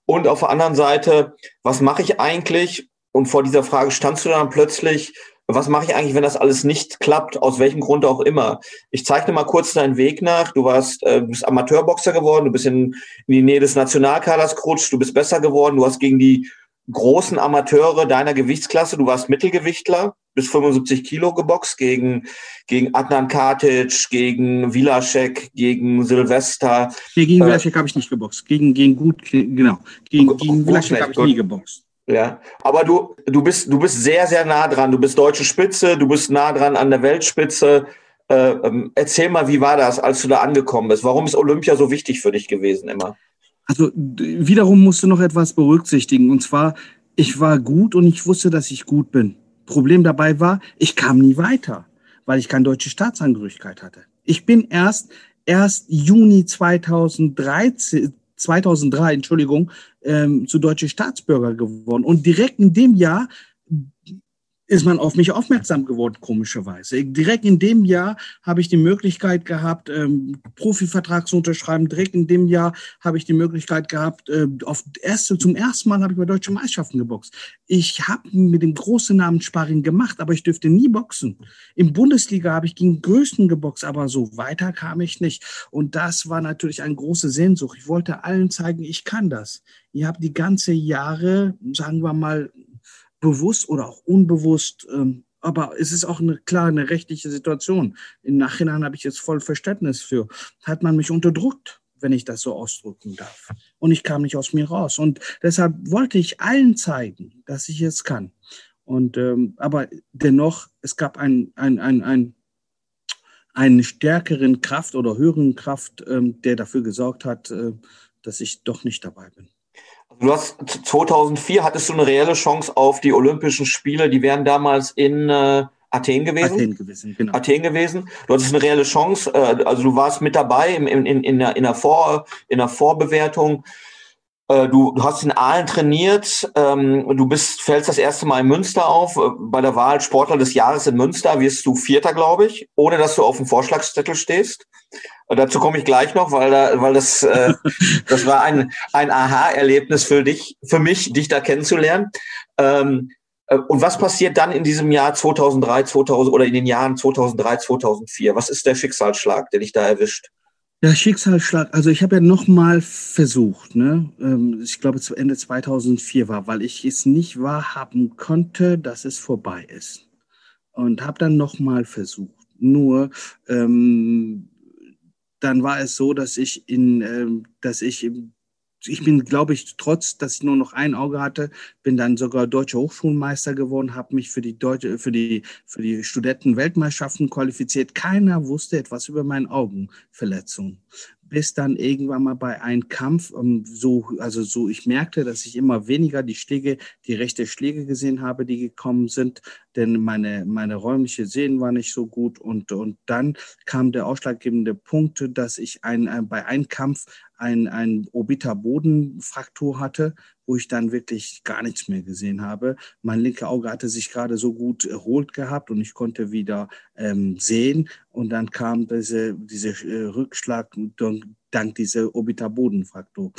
Und auf der anderen Seite, was mache ich eigentlich? Und vor dieser Frage standst du dann plötzlich, was mache ich eigentlich, wenn das alles nicht klappt, aus welchem Grund auch immer? Ich zeichne mal kurz deinen Weg nach. Du warst, äh, bist Amateurboxer geworden, du bist in, in die Nähe des Nationalkaders gerutscht, du bist besser geworden, du hast gegen die großen Amateure deiner Gewichtsklasse, du warst Mittelgewichtler, bis 75 Kilo geboxt gegen, gegen Adnan Katic, gegen Vilaschek, gegen Silvester. Nee, gegen äh, Vilaschek habe ich nicht geboxt. Gegen, gegen gut, genau. Gegen, gegen Vilaschek habe ich nie geboxt. Ja, aber du, du bist, du bist sehr, sehr nah dran. Du bist deutsche Spitze, du bist nah dran an der Weltspitze. Äh, ähm, erzähl mal, wie war das, als du da angekommen bist? Warum ist Olympia so wichtig für dich gewesen immer? Also wiederum musst du noch etwas berücksichtigen. Und zwar, ich war gut und ich wusste, dass ich gut bin. Problem dabei war, ich kam nie weiter, weil ich keine deutsche Staatsangehörigkeit hatte. Ich bin erst erst Juni 2013, 2003, Entschuldigung, ähm, zu deutsche Staatsbürger geworden. Und direkt in dem Jahr ist man auf mich aufmerksam geworden, komischerweise. Direkt in dem Jahr habe ich die Möglichkeit gehabt, ähm, Profivertrag zu unterschreiben. Direkt in dem Jahr habe ich die Möglichkeit gehabt, äh, auf erste, zum ersten Mal habe ich bei deutschen Meisterschaften geboxt. Ich habe mit dem großen Namen Sparring gemacht, aber ich dürfte nie boxen. Im Bundesliga habe ich gegen Größten geboxt, aber so weiter kam ich nicht. Und das war natürlich eine große Sehnsucht. Ich wollte allen zeigen, ich kann das. Ihr habt die ganze Jahre, sagen wir mal, bewusst oder auch unbewusst, ähm, aber es ist auch eine klar eine rechtliche Situation. Im Nachhinein habe ich jetzt voll Verständnis für. Hat man mich unterdrückt, wenn ich das so ausdrücken darf. Und ich kam nicht aus mir raus. Und deshalb wollte ich allen zeigen, dass ich es kann. Und ähm, aber dennoch, es gab ein, ein, ein, ein einen stärkeren Kraft oder höheren Kraft, ähm, der dafür gesorgt hat, äh, dass ich doch nicht dabei bin. Du hast 2004 hattest du eine reelle Chance auf die Olympischen Spiele. Die wären damals in äh, Athen gewesen. Athen gewesen, genau. Athen gewesen. Du hattest eine reelle Chance. Äh, also du warst mit dabei in, in, in, der, in, der, Vor, in der Vorbewertung. Äh, du, du hast in Aalen trainiert, ähm, du bist, fällst das erste Mal in Münster auf. Äh, bei der Wahl Sportler des Jahres in Münster wirst du Vierter, glaube ich, ohne dass du auf dem Vorschlagszettel stehst. Und dazu komme ich gleich noch, weil, da, weil das, äh, das war ein, ein Aha-Erlebnis für dich, für mich, dich da kennenzulernen. Ähm, äh, und was passiert dann in diesem Jahr 2003, 2000 oder in den Jahren 2003, 2004? Was ist der Schicksalsschlag, der dich da erwischt? Ja, Schicksalsschlag. Also ich habe ja nochmal versucht, ne? Ähm, ich glaube, zu Ende 2004 war, weil ich es nicht wahrhaben konnte, dass es vorbei ist. Und habe dann nochmal versucht. Nur ähm, dann war es so, dass ich in, ähm, dass ich ich bin, glaube ich, trotz, dass ich nur noch ein Auge hatte, bin dann sogar deutscher Hochschulmeister geworden, habe mich für die deutsche, für die, für die Studenten-Weltmeisterschaften qualifiziert. Keiner wusste etwas über meine Augenverletzung bis dann irgendwann mal bei einem Kampf, um, ähm, so, also so, ich merkte, dass ich immer weniger die Schläge, die rechte Schläge gesehen habe, die gekommen sind, denn meine, meine räumliche Sehen war nicht so gut und, und dann kam der ausschlaggebende Punkt, dass ich ein, ein bei einem Kampf ein, ein Orbiter-Bodenfraktur hatte, wo ich dann wirklich gar nichts mehr gesehen habe. Mein linker Auge hatte sich gerade so gut erholt gehabt und ich konnte wieder ähm, sehen. Und dann kam diese, diese äh, Rückschlag dank dieser Orbiter-Bodenfraktur,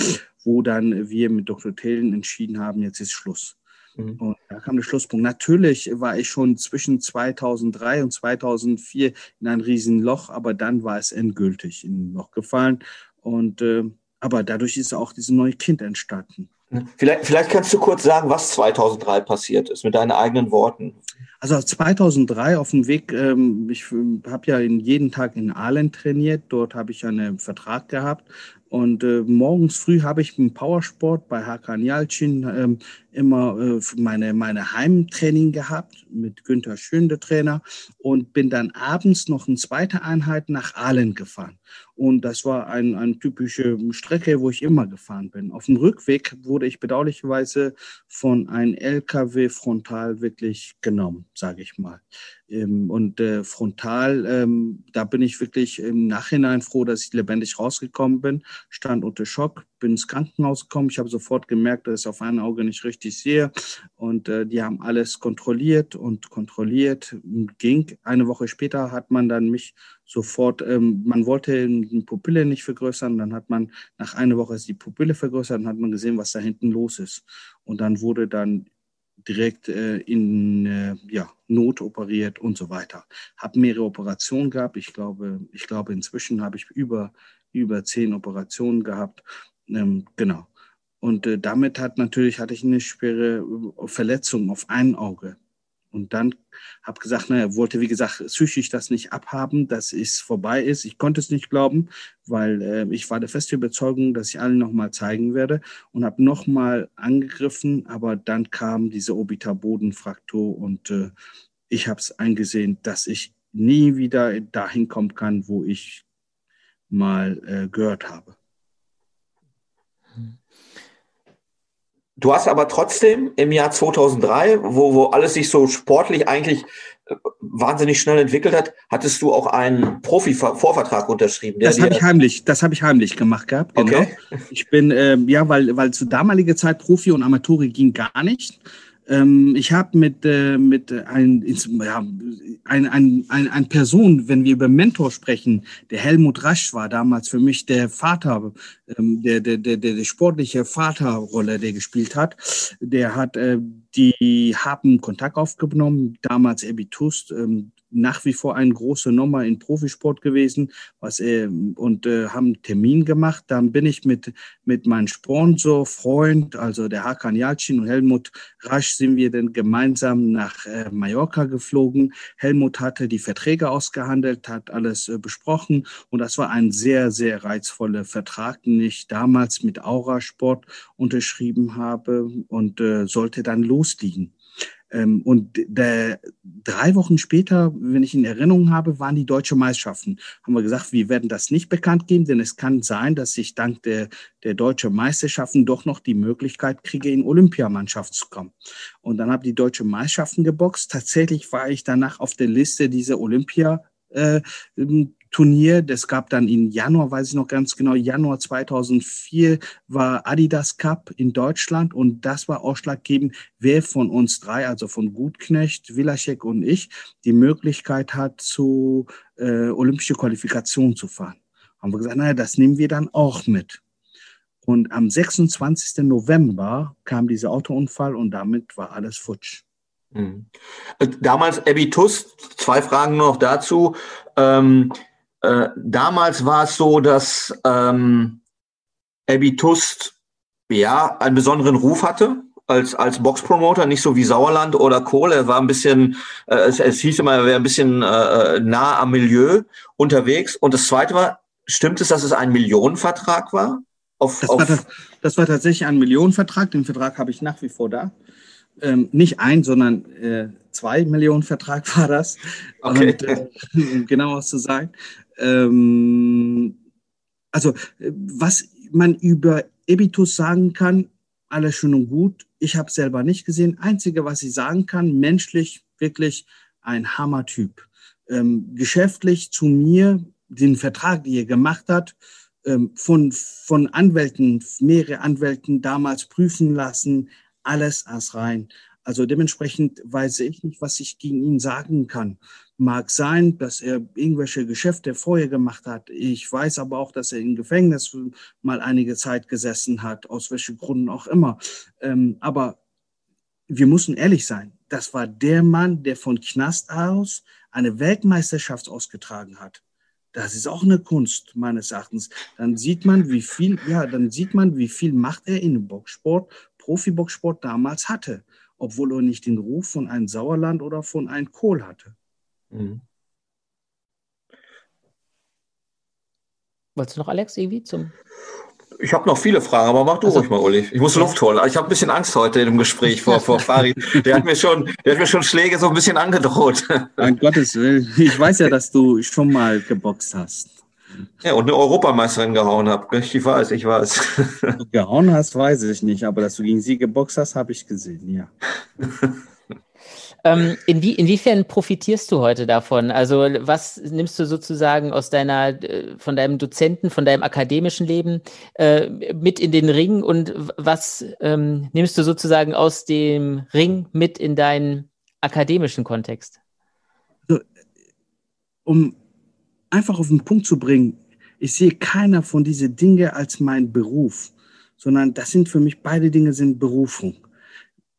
wo dann wir mit Dr. Thelen entschieden haben, jetzt ist Schluss. Mhm. Und da kam der Schlusspunkt. Natürlich war ich schon zwischen 2003 und 2004 in ein Riesenloch, aber dann war es endgültig in ein Loch gefallen. Und äh, aber dadurch ist auch dieses neue Kind entstanden. Vielleicht, vielleicht kannst du kurz sagen, was 2003 passiert ist, mit deinen eigenen Worten. Also 2003 auf dem Weg, ähm, ich habe ja jeden Tag in Aalen trainiert, dort habe ich einen Vertrag gehabt und äh, morgens früh habe ich im Powersport bei Hakan Yalcin ähm, immer äh, meine, meine Heimtraining gehabt mit Günther Schön, der Trainer, und bin dann abends noch eine zweite Einheit nach Aalen gefahren. Und das war ein, eine typische Strecke, wo ich immer gefahren bin. Auf dem Rückweg wurde ich bedauerlicherweise von einem LKW frontal wirklich genommen, sage ich mal. Ähm, und äh, frontal, ähm, da bin ich wirklich im Nachhinein froh, dass ich lebendig rausgekommen bin, stand unter Schock, bin ins Krankenhaus gekommen. Ich habe sofort gemerkt, dass auf ein Auge nicht richtig sehe. Und äh, die haben alles kontrolliert und kontrolliert. Ging. Eine Woche später hat man dann mich sofort, ähm, man wollte die Pupille nicht vergrößern. Dann hat man nach einer Woche die Pupille vergrößert und hat man gesehen, was da hinten los ist. Und dann wurde dann direkt äh, in äh, ja, Not operiert und so weiter. Habe mehrere Operationen gehabt. Ich glaube, ich glaube inzwischen habe ich über, über zehn Operationen gehabt. Ähm, genau. Und äh, damit hat natürlich hatte ich eine schwere äh, Verletzung auf ein Auge. Und dann habe gesagt, naja, wollte wie gesagt psychisch das nicht abhaben, dass es vorbei ist. Ich konnte es nicht glauben, weil äh, ich war der feste Überzeugung, dass ich allen nochmal zeigen werde und habe nochmal angegriffen, aber dann kam diese Orbiterbodenfraktur und äh, ich habe es eingesehen, dass ich nie wieder dahin kommen kann, wo ich mal äh, gehört habe. Du hast aber trotzdem im Jahr 2003, wo, wo alles sich so sportlich eigentlich äh, wahnsinnig schnell entwickelt hat, hattest du auch einen Profi-Vorvertrag unterschrieben. das habe ich heimlich, das habe ich heimlich gemacht gehabt. Genau. Okay. Ich bin äh, ja, weil weil zu damaliger Zeit Profi und Amateure ging gar nicht. Ähm, ich habe mit, äh, mit ein, ja, ein, ein, ein, ein Person, wenn wir über Mentor sprechen, der Helmut Rasch war damals für mich der Vater, ähm, der, der, der, der, sportliche Vaterrolle, der gespielt hat. Der hat, äh, die haben Kontakt aufgenommen, damals Ebitust, ähm, nach wie vor eine große Nummer in Profisport gewesen, was äh, und äh, haben einen Termin gemacht. Dann bin ich mit mit meinem Sponsor, Freund, also der Hakan Yalcin und Helmut Rasch, sind wir dann gemeinsam nach äh, Mallorca geflogen. Helmut hatte die Verträge ausgehandelt, hat alles äh, besprochen und das war ein sehr sehr reizvoller Vertrag, den ich damals mit Aura Sport unterschrieben habe und äh, sollte dann losliegen. Ähm, und der, drei Wochen später, wenn ich in Erinnerung habe, waren die deutsche Meisterschaften. Haben wir gesagt, wir werden das nicht bekannt geben, denn es kann sein, dass ich dank der, der deutschen Meisterschaften doch noch die Möglichkeit kriege, in Olympiamannschaft zu kommen. Und dann habe die deutsche Meisterschaften geboxt. Tatsächlich war ich danach auf der Liste dieser Olympia äh, Turnier. Das gab dann im Januar, weiß ich noch ganz genau, Januar 2004 war Adidas Cup in Deutschland und das war ausschlaggebend, wer von uns drei, also von Gutknecht, Wilaschek und ich, die Möglichkeit hat, zu äh, olympische Qualifikation zu fahren. Haben wir gesagt, naja, das nehmen wir dann auch mit. Und am 26. November kam dieser Autounfall und damit war alles futsch. Mhm. Damals Ebitus, zwei Fragen noch dazu. Ähm, äh, damals war es so, dass ähm, Abby Tust ja einen besonderen Ruf hatte als, als Boxpromoter, nicht so wie Sauerland oder Kohl. Er war ein bisschen, äh, es, es hieß immer, er wäre ein bisschen äh, nah am Milieu unterwegs. Und das zweite war, stimmt es, dass es ein Millionenvertrag war? Auf, das, auf war das, das, war tatsächlich ein Millionenvertrag. Den Vertrag habe ich nach wie vor da. Ähm, nicht ein, sondern äh, zwei Millionen Vertrag war das. Okay. Und, äh, um genau was zu sagen. Ähm, also, was man über Ebitus sagen kann, alles schön und gut. Ich habe selber nicht gesehen. Einzige, was ich sagen kann, menschlich wirklich ein Hammertyp. Ähm, geschäftlich zu mir, den Vertrag, den er gemacht hat, ähm, von, von Anwälten, mehrere Anwälten damals prüfen lassen, alles als rein. Also dementsprechend weiß ich nicht, was ich gegen ihn sagen kann. Mag sein, dass er irgendwelche Geschäfte vorher gemacht hat. Ich weiß aber auch, dass er im Gefängnis mal einige Zeit gesessen hat, aus welchen Gründen auch immer. Ähm, aber wir müssen ehrlich sein. Das war der Mann, der von Knast aus eine Weltmeisterschaft ausgetragen hat. Das ist auch eine Kunst meines Erachtens. Dann sieht man, wie viel, ja, dann sieht man, wie viel Macht er in dem Boxsport, Profiboxsport damals hatte, obwohl er nicht den Ruf von einem Sauerland oder von einem Kohl hatte. Mhm. Wolltest du noch, Alex, irgendwie zum ich habe noch viele Fragen, aber mach du also, ruhig mal, Uli. Ich muss Luft holen. Ich habe ein bisschen Angst heute im Gespräch vor, vor Farid. Der hat, mir schon, der hat mir schon Schläge so ein bisschen angedroht. Ein Gottes Willen. Ich weiß ja, dass du schon mal geboxt hast. Ja, und eine Europameisterin gehauen habe. Ich weiß, ich weiß. Gehauen hast, weiß ich nicht, aber dass du gegen sie geboxt hast, habe ich gesehen, ja. Ähm, inwie, inwiefern profitierst du heute davon? Also was nimmst du sozusagen aus deiner, äh, von deinem Dozenten, von deinem akademischen Leben äh, mit in den Ring und was ähm, nimmst du sozusagen aus dem Ring mit in deinen akademischen Kontext? Also, um einfach auf den Punkt zu bringen, ich sehe keiner von diesen Dingen als mein Beruf, sondern das sind für mich beide Dinge sind Berufung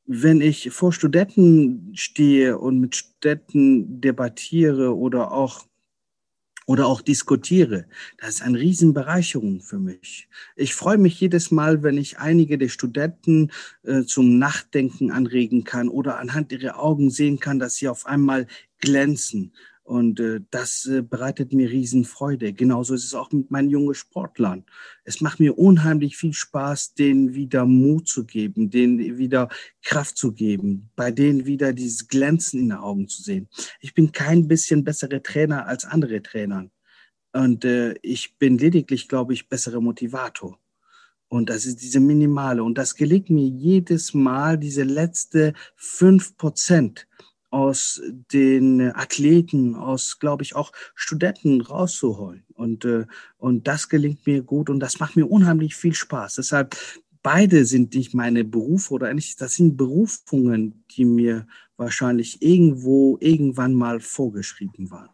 wenn ich vor Studenten stehe und mit Studenten debattiere oder auch oder auch diskutiere. Das ist eine Riesenbereicherung für mich. Ich freue mich jedes Mal, wenn ich einige der Studenten äh, zum Nachdenken anregen kann oder anhand ihrer Augen sehen kann, dass sie auf einmal glänzen und äh, das äh, bereitet mir Riesenfreude. Genauso ist es auch mit meinen jungen Sportlern. Es macht mir unheimlich viel Spaß, denen wieder Mut zu geben, denen wieder Kraft zu geben, bei denen wieder dieses Glänzen in den Augen zu sehen. Ich bin kein bisschen bessere Trainer als andere Trainer. Und äh, ich bin lediglich, glaube ich, bessere Motivator. Und das ist diese minimale. Und das gelingt mir jedes Mal, diese letzte fünf Prozent aus den Athleten, aus, glaube ich, auch Studenten rauszuholen. Und, äh, und das gelingt mir gut und das macht mir unheimlich viel Spaß. Deshalb, beide sind nicht meine Berufe oder nicht, das sind Berufungen, die mir wahrscheinlich irgendwo, irgendwann mal vorgeschrieben waren.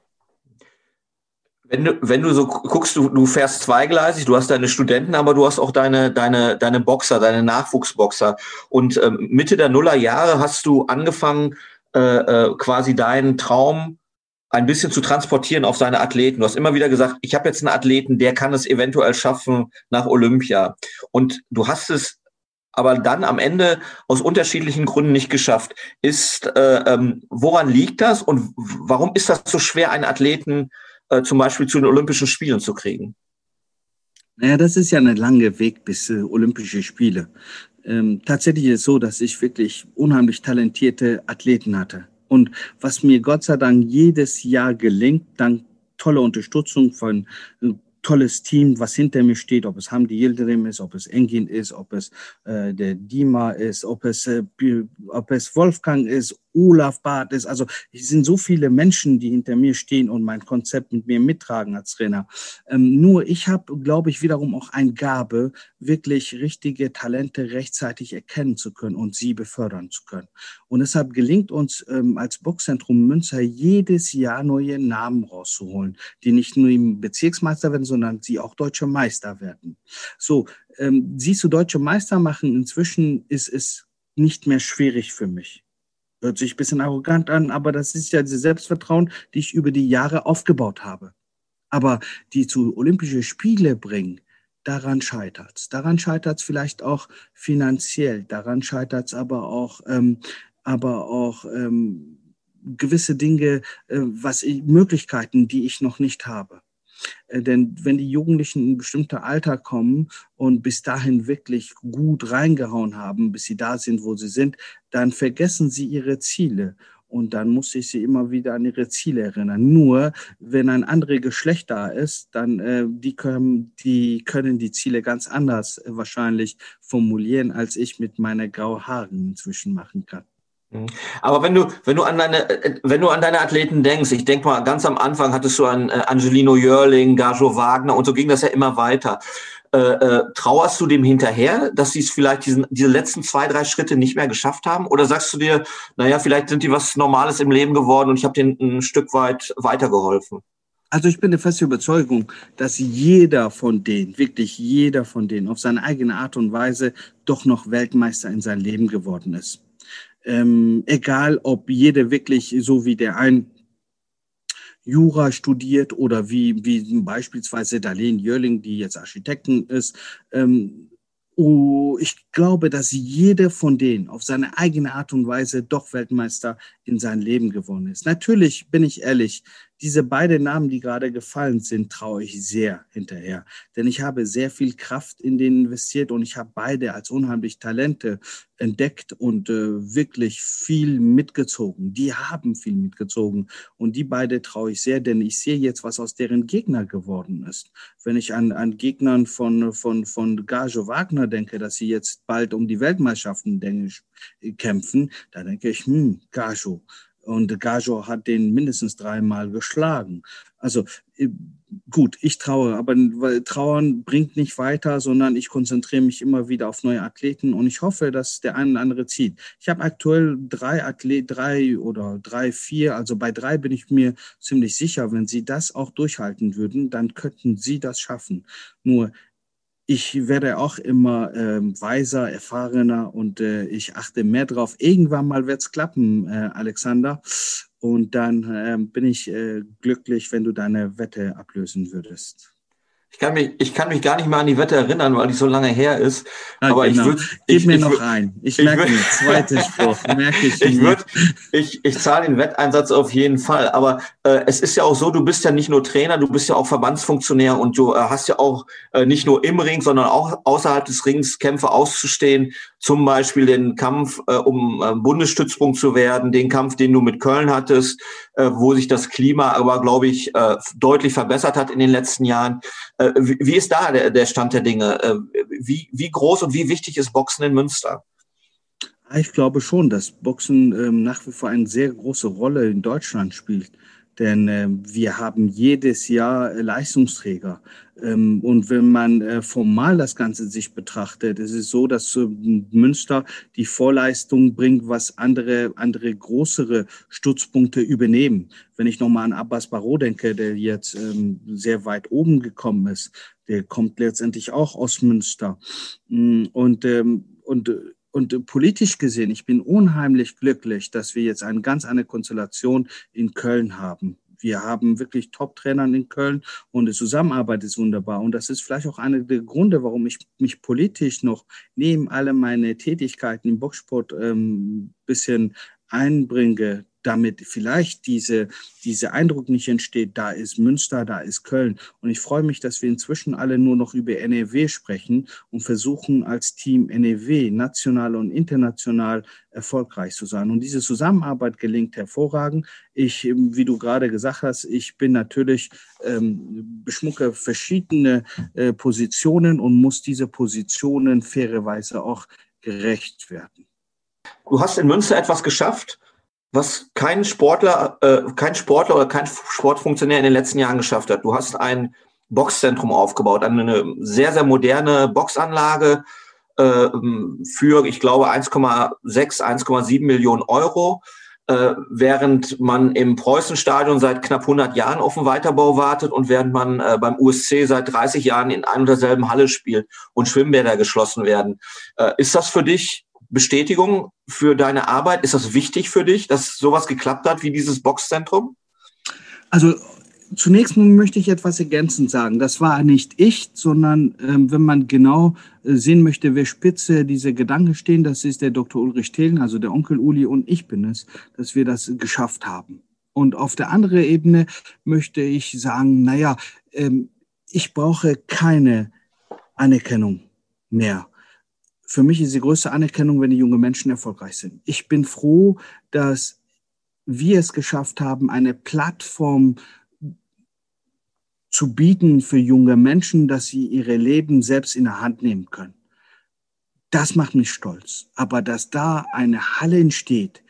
Wenn du, wenn du so guckst, du, du fährst zweigleisig, du hast deine Studenten, aber du hast auch deine, deine, deine Boxer, deine Nachwuchsboxer. Und ähm, Mitte der Nullerjahre hast du angefangen, äh, äh, quasi deinen Traum ein bisschen zu transportieren auf seine Athleten. Du hast immer wieder gesagt, ich habe jetzt einen Athleten, der kann es eventuell schaffen nach Olympia. Und du hast es aber dann am Ende aus unterschiedlichen Gründen nicht geschafft. Ist äh, ähm, woran liegt das und warum ist das so schwer, einen Athleten äh, zum Beispiel zu den Olympischen Spielen zu kriegen? Naja, das ist ja ein langer Weg bis äh, Olympische Spiele. Ähm, tatsächlich ist es so, dass ich wirklich unheimlich talentierte Athleten hatte. Und was mir Gott sei Dank jedes Jahr gelingt, dank toller Unterstützung von äh, tolles Team, was hinter mir steht, ob es Hamdi Yildirim ist, ob es Engin ist, ob es äh, der Dima ist, ob es, äh, ob es Wolfgang ist Olaf Barth ist. Also es sind so viele Menschen, die hinter mir stehen und mein Konzept mit mir mittragen als Trainer. Ähm, nur ich habe, glaube ich, wiederum auch eine Gabe, wirklich richtige Talente rechtzeitig erkennen zu können und sie befördern zu können. Und deshalb gelingt uns ähm, als Boxzentrum Münster jedes Jahr neue Namen rauszuholen, die nicht nur im Bezirksmeister werden, sondern sie auch deutsche Meister werden. So, ähm, siehst du, deutsche Meister machen inzwischen ist es nicht mehr schwierig für mich. Hört sich ein bisschen arrogant an, aber das ist ja dieses Selbstvertrauen, die ich über die Jahre aufgebaut habe. Aber die zu Olympische Spiele bringen, daran scheitert es. Daran scheitert es vielleicht auch finanziell. Daran scheitert es aber auch, ähm, aber auch ähm, gewisse Dinge, äh, was ich, Möglichkeiten, die ich noch nicht habe. Äh, denn wenn die Jugendlichen in ein bestimmtes Alter kommen und bis dahin wirklich gut reingehauen haben, bis sie da sind, wo sie sind, dann vergessen sie ihre Ziele. Und dann muss ich sie immer wieder an ihre Ziele erinnern. Nur wenn ein anderes Geschlecht da ist, dann äh, die können, die können die Ziele ganz anders äh, wahrscheinlich formulieren, als ich mit meiner grauen Haaren inzwischen machen kann. Mhm. Aber wenn du, wenn du an deine, äh, wenn du an deine Athleten denkst, ich denke mal, ganz am Anfang hattest du an äh, Angelino Jörling, Gajo Wagner und so ging das ja immer weiter. Äh, äh, trauerst du dem hinterher, dass sie es vielleicht diesen, diese letzten zwei, drei Schritte nicht mehr geschafft haben? Oder sagst du dir, naja, vielleicht sind die was Normales im Leben geworden und ich habe denen ein Stück weit weitergeholfen? Also ich bin der festen Überzeugung, dass jeder von denen, wirklich jeder von denen, auf seine eigene Art und Weise doch noch Weltmeister in sein Leben geworden ist ähm, egal ob jeder wirklich so wie der ein Jura studiert oder wie, wie beispielsweise Darlene Jörling, die jetzt Architektin ist. Ähm, Oh, ich glaube, dass jeder von denen auf seine eigene Art und Weise doch Weltmeister in sein Leben gewonnen ist. Natürlich bin ich ehrlich, diese beiden Namen, die gerade gefallen sind, traue ich sehr hinterher. Denn ich habe sehr viel Kraft in denen investiert und ich habe beide als unheimlich Talente entdeckt und äh, wirklich viel mitgezogen. Die haben viel mitgezogen und die beide traue ich sehr, denn ich sehe jetzt, was aus deren Gegner geworden ist. Wenn ich an, an Gegnern von, von, von Gajo Wagner denke, dass sie jetzt bald um die Weltmeisterschaften kämpfen, da denke ich, hm, Gajo, und Gajo hat den mindestens dreimal geschlagen. Also äh, gut, ich traue, aber Trauern bringt nicht weiter, sondern ich konzentriere mich immer wieder auf neue Athleten und ich hoffe, dass der eine oder andere zieht. Ich habe aktuell drei Athleten, drei oder drei, vier, also bei drei bin ich mir ziemlich sicher, wenn sie das auch durchhalten würden, dann könnten sie das schaffen. Nur ich werde auch immer ähm, weiser, erfahrener und äh, ich achte mehr drauf. Irgendwann mal wird's klappen, äh, Alexander. Und dann äh, bin ich äh, glücklich, wenn du deine Wette ablösen würdest. Ich kann mich, ich kann mich gar nicht mehr an die Wette erinnern, weil die so lange her ist. Ah, aber genau. ich würde. Gib ich, mir ich, noch ein. Ich, ich merke den zweiten Spruch. Merke ich ich ich, ich zahle den Wetteinsatz auf jeden Fall. Aber äh, es ist ja auch so, du bist ja nicht nur Trainer, du bist ja auch Verbandsfunktionär und du äh, hast ja auch äh, nicht nur im Ring, sondern auch außerhalb des Rings Kämpfe auszustehen zum Beispiel den Kampf, äh, um äh, Bundesstützpunkt zu werden, den Kampf, den du mit Köln hattest, wo sich das Klima aber, glaube ich, äh, deutlich verbessert hat in den letzten Jahren. Äh, wie, ist da der, Stand der Dinge? Äh, wie, wie groß und wie wichtig ist Boxen in Münster? Ich glaube schon, dass Boxen ähm, nach wie vor eine sehr große Rolle in Deutschland spielt. Denn äh, wir haben jedes Jahr äh, Leistungsträger. Ähm, und wenn man äh, formal das Ganze sich betrachtet, ist es so, dass äh, Münster die Vorleistung bringt, was andere, andere größere Stützpunkte übernehmen. Wenn ich nochmal an Abbas Barrow denke, der jetzt ähm, sehr weit oben gekommen ist, der kommt letztendlich auch aus Münster. Mm, und, ähm, und und politisch gesehen, ich bin unheimlich glücklich, dass wir jetzt eine ganz andere Konstellation in Köln haben. Wir haben wirklich Top-Trainer in Köln und die Zusammenarbeit ist wunderbar. Und das ist vielleicht auch einer der Gründe, warum ich mich politisch noch neben alle meine Tätigkeiten im Boxsport ähm, bisschen einbringe, damit vielleicht diese, diese Eindruck nicht entsteht, da ist Münster, da ist Köln. Und ich freue mich, dass wir inzwischen alle nur noch über NEW sprechen und versuchen als Team NEW national und international erfolgreich zu sein. Und diese Zusammenarbeit gelingt hervorragend. Ich, wie du gerade gesagt hast, ich bin natürlich, ähm, beschmucke verschiedene äh, Positionen und muss diese Positionen fairerweise auch gerecht werden. Du hast in Münster etwas geschafft, was kein Sportler, äh, kein Sportler oder kein Sportfunktionär in den letzten Jahren geschafft hat. Du hast ein Boxzentrum aufgebaut, eine sehr, sehr moderne Boxanlage äh, für, ich glaube, 1,6, 1,7 Millionen Euro, äh, während man im Preußenstadion seit knapp 100 Jahren auf den Weiterbau wartet und während man äh, beim USC seit 30 Jahren in ein und derselben Halle spielt und Schwimmbäder geschlossen werden. Äh, ist das für dich Bestätigung für deine Arbeit? Ist das wichtig für dich, dass sowas geklappt hat wie dieses Boxzentrum? Also zunächst möchte ich etwas ergänzend sagen. Das war nicht ich, sondern ähm, wenn man genau äh, sehen möchte, wer spitze diese Gedanken stehen, das ist der Dr. Ulrich Thelen, also der Onkel Uli und ich bin es, dass wir das geschafft haben. Und auf der anderen Ebene möchte ich sagen, naja, ähm, ich brauche keine Anerkennung mehr für mich ist die größte Anerkennung, wenn die jungen Menschen erfolgreich sind. Ich bin froh, dass wir es geschafft haben, eine Plattform zu bieten für junge Menschen, dass sie ihre Leben selbst in der Hand nehmen können. Das macht mich stolz. Aber dass da eine Halle entsteht,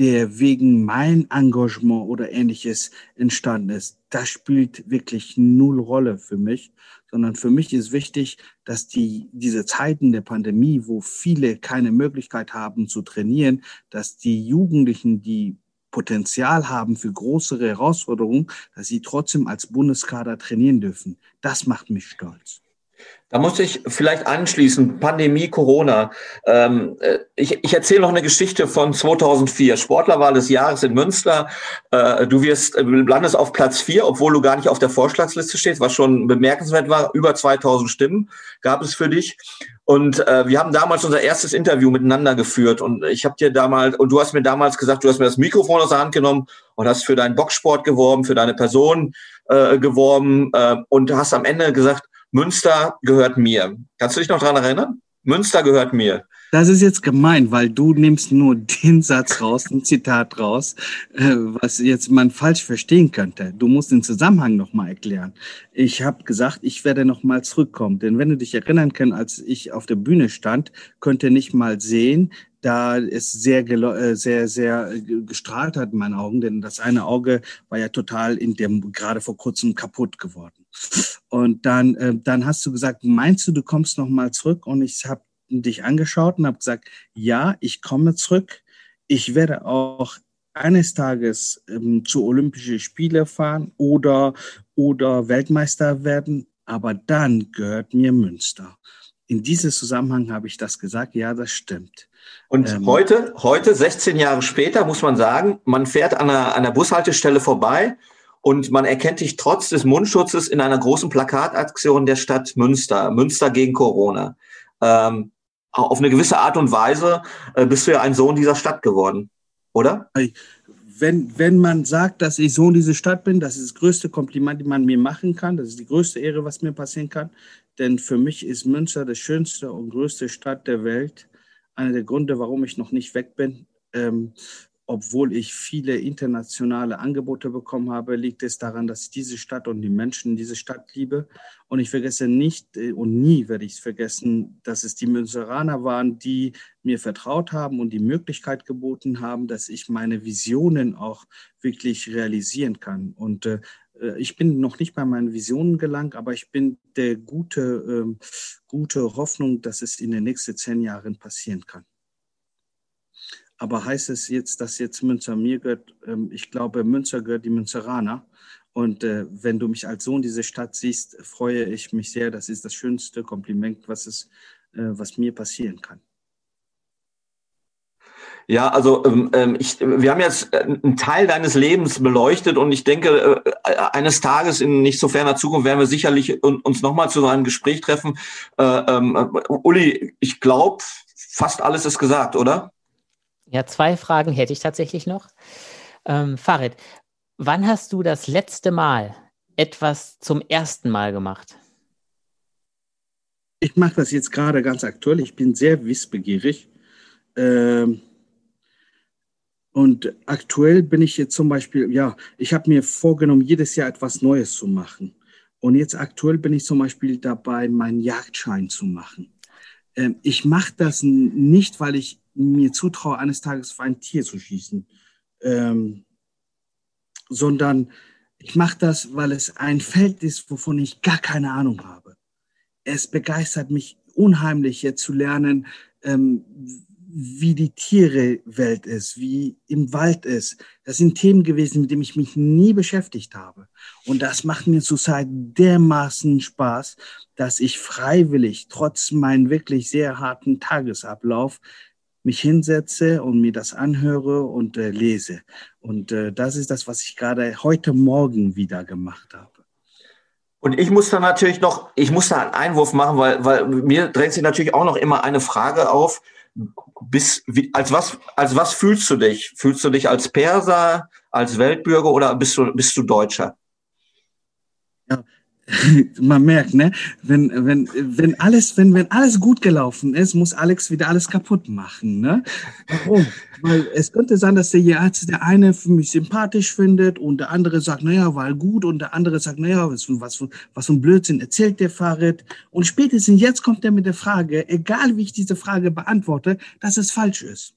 der wegen mein Engagement oder ähnliches entstanden ist, das spielt wirklich null Rolle für mich, sondern für mich ist wichtig, dass die, diese Zeiten der Pandemie, wo viele keine Möglichkeit haben zu trainieren, dass die Jugendlichen, die Potenzial haben für größere Herausforderungen, dass sie trotzdem als Bundeskader trainieren dürfen. Das macht mich stolz. Da muss ich vielleicht anschließen, Pandemie, Corona. Ähm, äh, ich, ich erzähle noch eine Geschichte von 2004. Sportlerwahl des Jahres in Münster. Äh, du wirst, äh, landest auf Platz vier, obwohl du gar nicht auf der Vorschlagsliste stehst, was schon bemerkenswert war. Über 2000 Stimmen gab es für dich. Und äh, wir haben damals unser erstes Interview miteinander geführt. Und ich habe dir damals, und du hast mir damals gesagt, du hast mir das Mikrofon aus der Hand genommen und hast für deinen Boxsport geworben, für deine Person äh, geworben äh, und hast am Ende gesagt, Münster gehört mir. Kannst du dich noch daran erinnern? Münster gehört mir. Das ist jetzt gemein, weil du nimmst nur den Satz raus, ein Zitat raus, äh, was jetzt man falsch verstehen könnte. Du musst den Zusammenhang nochmal erklären. Ich habe gesagt, ich werde nochmal zurückkommen. Denn wenn du dich erinnern kannst, als ich auf der Bühne stand, könnte nicht mal sehen, da es sehr, äh, sehr, sehr gestrahlt hat in meinen Augen, denn das eine Auge war ja total in dem gerade vor kurzem kaputt geworden. Und dann, äh, dann hast du gesagt, meinst du, du kommst noch mal zurück? Und ich habe dich angeschaut und habe gesagt, ja, ich komme zurück. Ich werde auch eines Tages ähm, zu Olympischen Spiele fahren oder, oder Weltmeister werden, aber dann gehört mir Münster. In diesem Zusammenhang habe ich das gesagt, ja, das stimmt. Und ähm, heute, heute, 16 Jahre später, muss man sagen, man fährt an einer, an einer Bushaltestelle vorbei und man erkennt dich trotz des Mundschutzes in einer großen Plakataktion der Stadt Münster, Münster gegen Corona. Ähm, auf eine gewisse Art und Weise äh, bist du ja ein Sohn dieser Stadt geworden, oder? Wenn, wenn man sagt, dass ich Sohn dieser Stadt bin, das ist das größte Kompliment, die man mir machen kann. Das ist die größte Ehre, was mir passieren kann. Denn für mich ist Münster die schönste und größte Stadt der Welt einer der Gründe, warum ich noch nicht weg bin. Ähm, obwohl ich viele internationale Angebote bekommen habe, liegt es daran, dass ich diese Stadt und die Menschen in diese Stadt liebe. Und ich vergesse nicht äh, und nie werde ich es vergessen, dass es die Münsteraner waren, die mir vertraut haben und die Möglichkeit geboten haben, dass ich meine Visionen auch wirklich realisieren kann. Und äh, äh ich bin noch nicht bei meinen Visionen gelangt, aber ich bin der gute, äh, gute Hoffnung, dass es in den nächsten zehn Jahren passieren kann. Aber heißt es jetzt, dass jetzt Münster mir gehört? Ähm, ich glaube, Münster gehört die Münzeraner. Und äh, wenn du mich als Sohn dieser Stadt siehst, freue ich mich sehr. Das ist das schönste Kompliment, was, es, äh, was mir passieren kann. Ja, also ähm, ähm ich, wir haben jetzt äh, einen Teil deines Lebens beleuchtet und ich denke, äh, eines Tages in nicht so ferner Zukunft werden wir sicherlich uns nochmal zu einem Gespräch treffen. Äh, ähm, Uli, ich glaube, fast alles ist gesagt, oder? Ja, zwei Fragen hätte ich tatsächlich noch. Ähm, Farid, wann hast du das letzte Mal etwas zum ersten Mal gemacht? Ich mache das jetzt gerade ganz aktuell. Ich bin sehr wissbegierig. Ähm, und aktuell bin ich jetzt zum Beispiel, ja, ich habe mir vorgenommen, jedes Jahr etwas Neues zu machen. Und jetzt aktuell bin ich zum Beispiel dabei, meinen Jagdschein zu machen. Ähm, ich mache das nicht, weil ich mir zutraue, eines Tages auf ein Tier zu schießen, ähm, sondern ich mache das, weil es ein Feld ist, wovon ich gar keine Ahnung habe. Es begeistert mich unheimlich, jetzt zu lernen, ähm, wie die Tierewelt ist, wie im Wald ist. Das sind Themen gewesen, mit denen ich mich nie beschäftigt habe. Und das macht mir zurzeit dermaßen Spaß, dass ich freiwillig, trotz meinem wirklich sehr harten Tagesablauf, mich hinsetze und mir das anhöre und äh, lese. Und äh, das ist das, was ich gerade heute Morgen wieder gemacht habe. Und ich muss da natürlich noch, ich muss da einen Einwurf machen, weil, weil mir drängt sich natürlich auch noch immer eine Frage auf. Bis, wie, als was, als was fühlst du dich? Fühlst du dich als Perser, als Weltbürger oder bist du, bist du Deutscher? Ja, man merkt, ne? Wenn, wenn, wenn alles, wenn, wenn alles gut gelaufen ist, muss Alex wieder alles kaputt machen, ne? Warum? Weil es könnte sein, dass der Arzt der eine für mich sympathisch findet und der andere sagt, naja, war gut und der andere sagt, naja, was, was, was für ein Blödsinn erzählt der Fahrrad. Und spätestens jetzt kommt er mit der Frage, egal wie ich diese Frage beantworte, dass es falsch ist.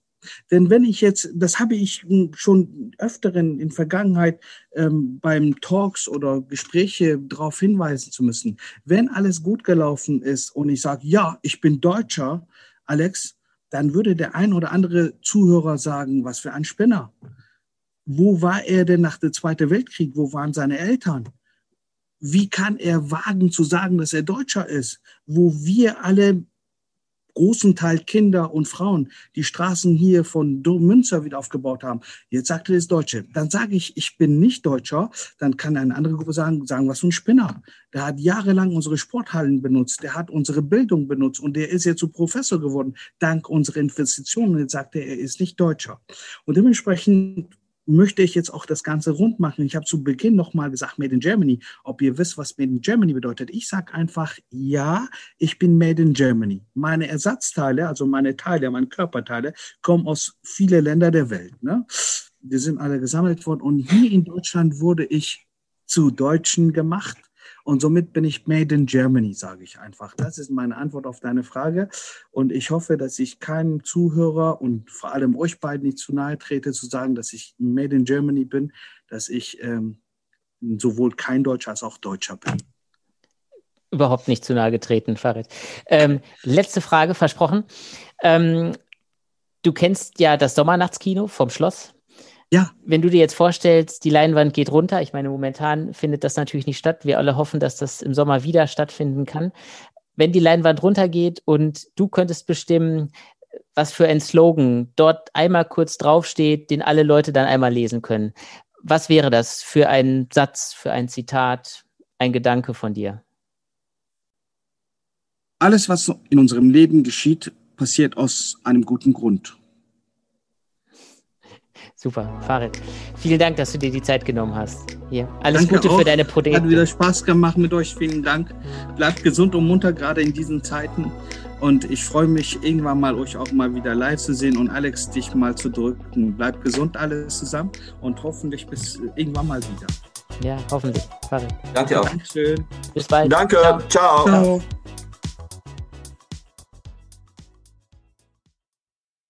Denn wenn ich jetzt, das habe ich schon öfteren in Vergangenheit ähm, beim Talks oder Gespräche darauf hinweisen zu müssen, wenn alles gut gelaufen ist und ich sage, ja, ich bin Deutscher, Alex, dann würde der ein oder andere Zuhörer sagen, was für ein Spinner. Wo war er denn nach dem Zweiten Weltkrieg? Wo waren seine Eltern? wie kann er wagen zu sagen, dass er Deutscher ist, wo wir alle großen Teil Kinder und Frauen die Straßen hier von Münster wieder aufgebaut haben. Jetzt sagt er das Deutsche. Dann sage ich, ich bin nicht Deutscher. Dann kann eine andere Gruppe sagen, sagen was für ein Spinner. Der hat jahrelang unsere Sporthallen benutzt. Der hat unsere Bildung benutzt und der ist jetzt zu Professor geworden, dank unserer Investitionen. Jetzt sagt er, er ist nicht Deutscher. Und dementsprechend möchte ich jetzt auch das Ganze rund machen. Ich habe zu Beginn nochmal gesagt, Made in Germany. Ob ihr wisst, was Made in Germany bedeutet. Ich sage einfach, ja, ich bin Made in Germany. Meine Ersatzteile, also meine Teile, meine Körperteile, kommen aus vielen Ländern der Welt. Ne? Die sind alle gesammelt worden. Und hier in Deutschland wurde ich zu Deutschen gemacht. Und somit bin ich Made in Germany, sage ich einfach. Das ist meine Antwort auf deine Frage. Und ich hoffe, dass ich keinem Zuhörer und vor allem euch beiden nicht zu nahe trete, zu sagen, dass ich Made in Germany bin, dass ich ähm, sowohl kein Deutscher als auch Deutscher bin. Überhaupt nicht zu nahe getreten, Farid. Ähm, letzte Frage, versprochen. Ähm, du kennst ja das Sommernachtskino vom Schloss. Ja. Wenn du dir jetzt vorstellst, die Leinwand geht runter, ich meine, momentan findet das natürlich nicht statt. Wir alle hoffen, dass das im Sommer wieder stattfinden kann. Wenn die Leinwand runtergeht und du könntest bestimmen, was für ein Slogan dort einmal kurz draufsteht, den alle Leute dann einmal lesen können. Was wäre das für ein Satz, für ein Zitat, ein Gedanke von dir? Alles, was in unserem Leben geschieht, passiert aus einem guten Grund. Super, Farid. Vielen Dank, dass du dir die Zeit genommen hast. Hier. Alles Danke Gute auch. für deine Projekte. Hat wieder Spaß gemacht mit euch. Vielen Dank. Bleibt gesund und munter, gerade in diesen Zeiten. Und ich freue mich, irgendwann mal euch auch mal wieder live zu sehen und Alex, dich mal zu drücken. Bleibt gesund alles zusammen und hoffentlich bis irgendwann mal wieder. Ja, hoffentlich. Farid. Danke auch. Dankeschön. Bis bald. Danke. Ciao. Ciao. Ciao.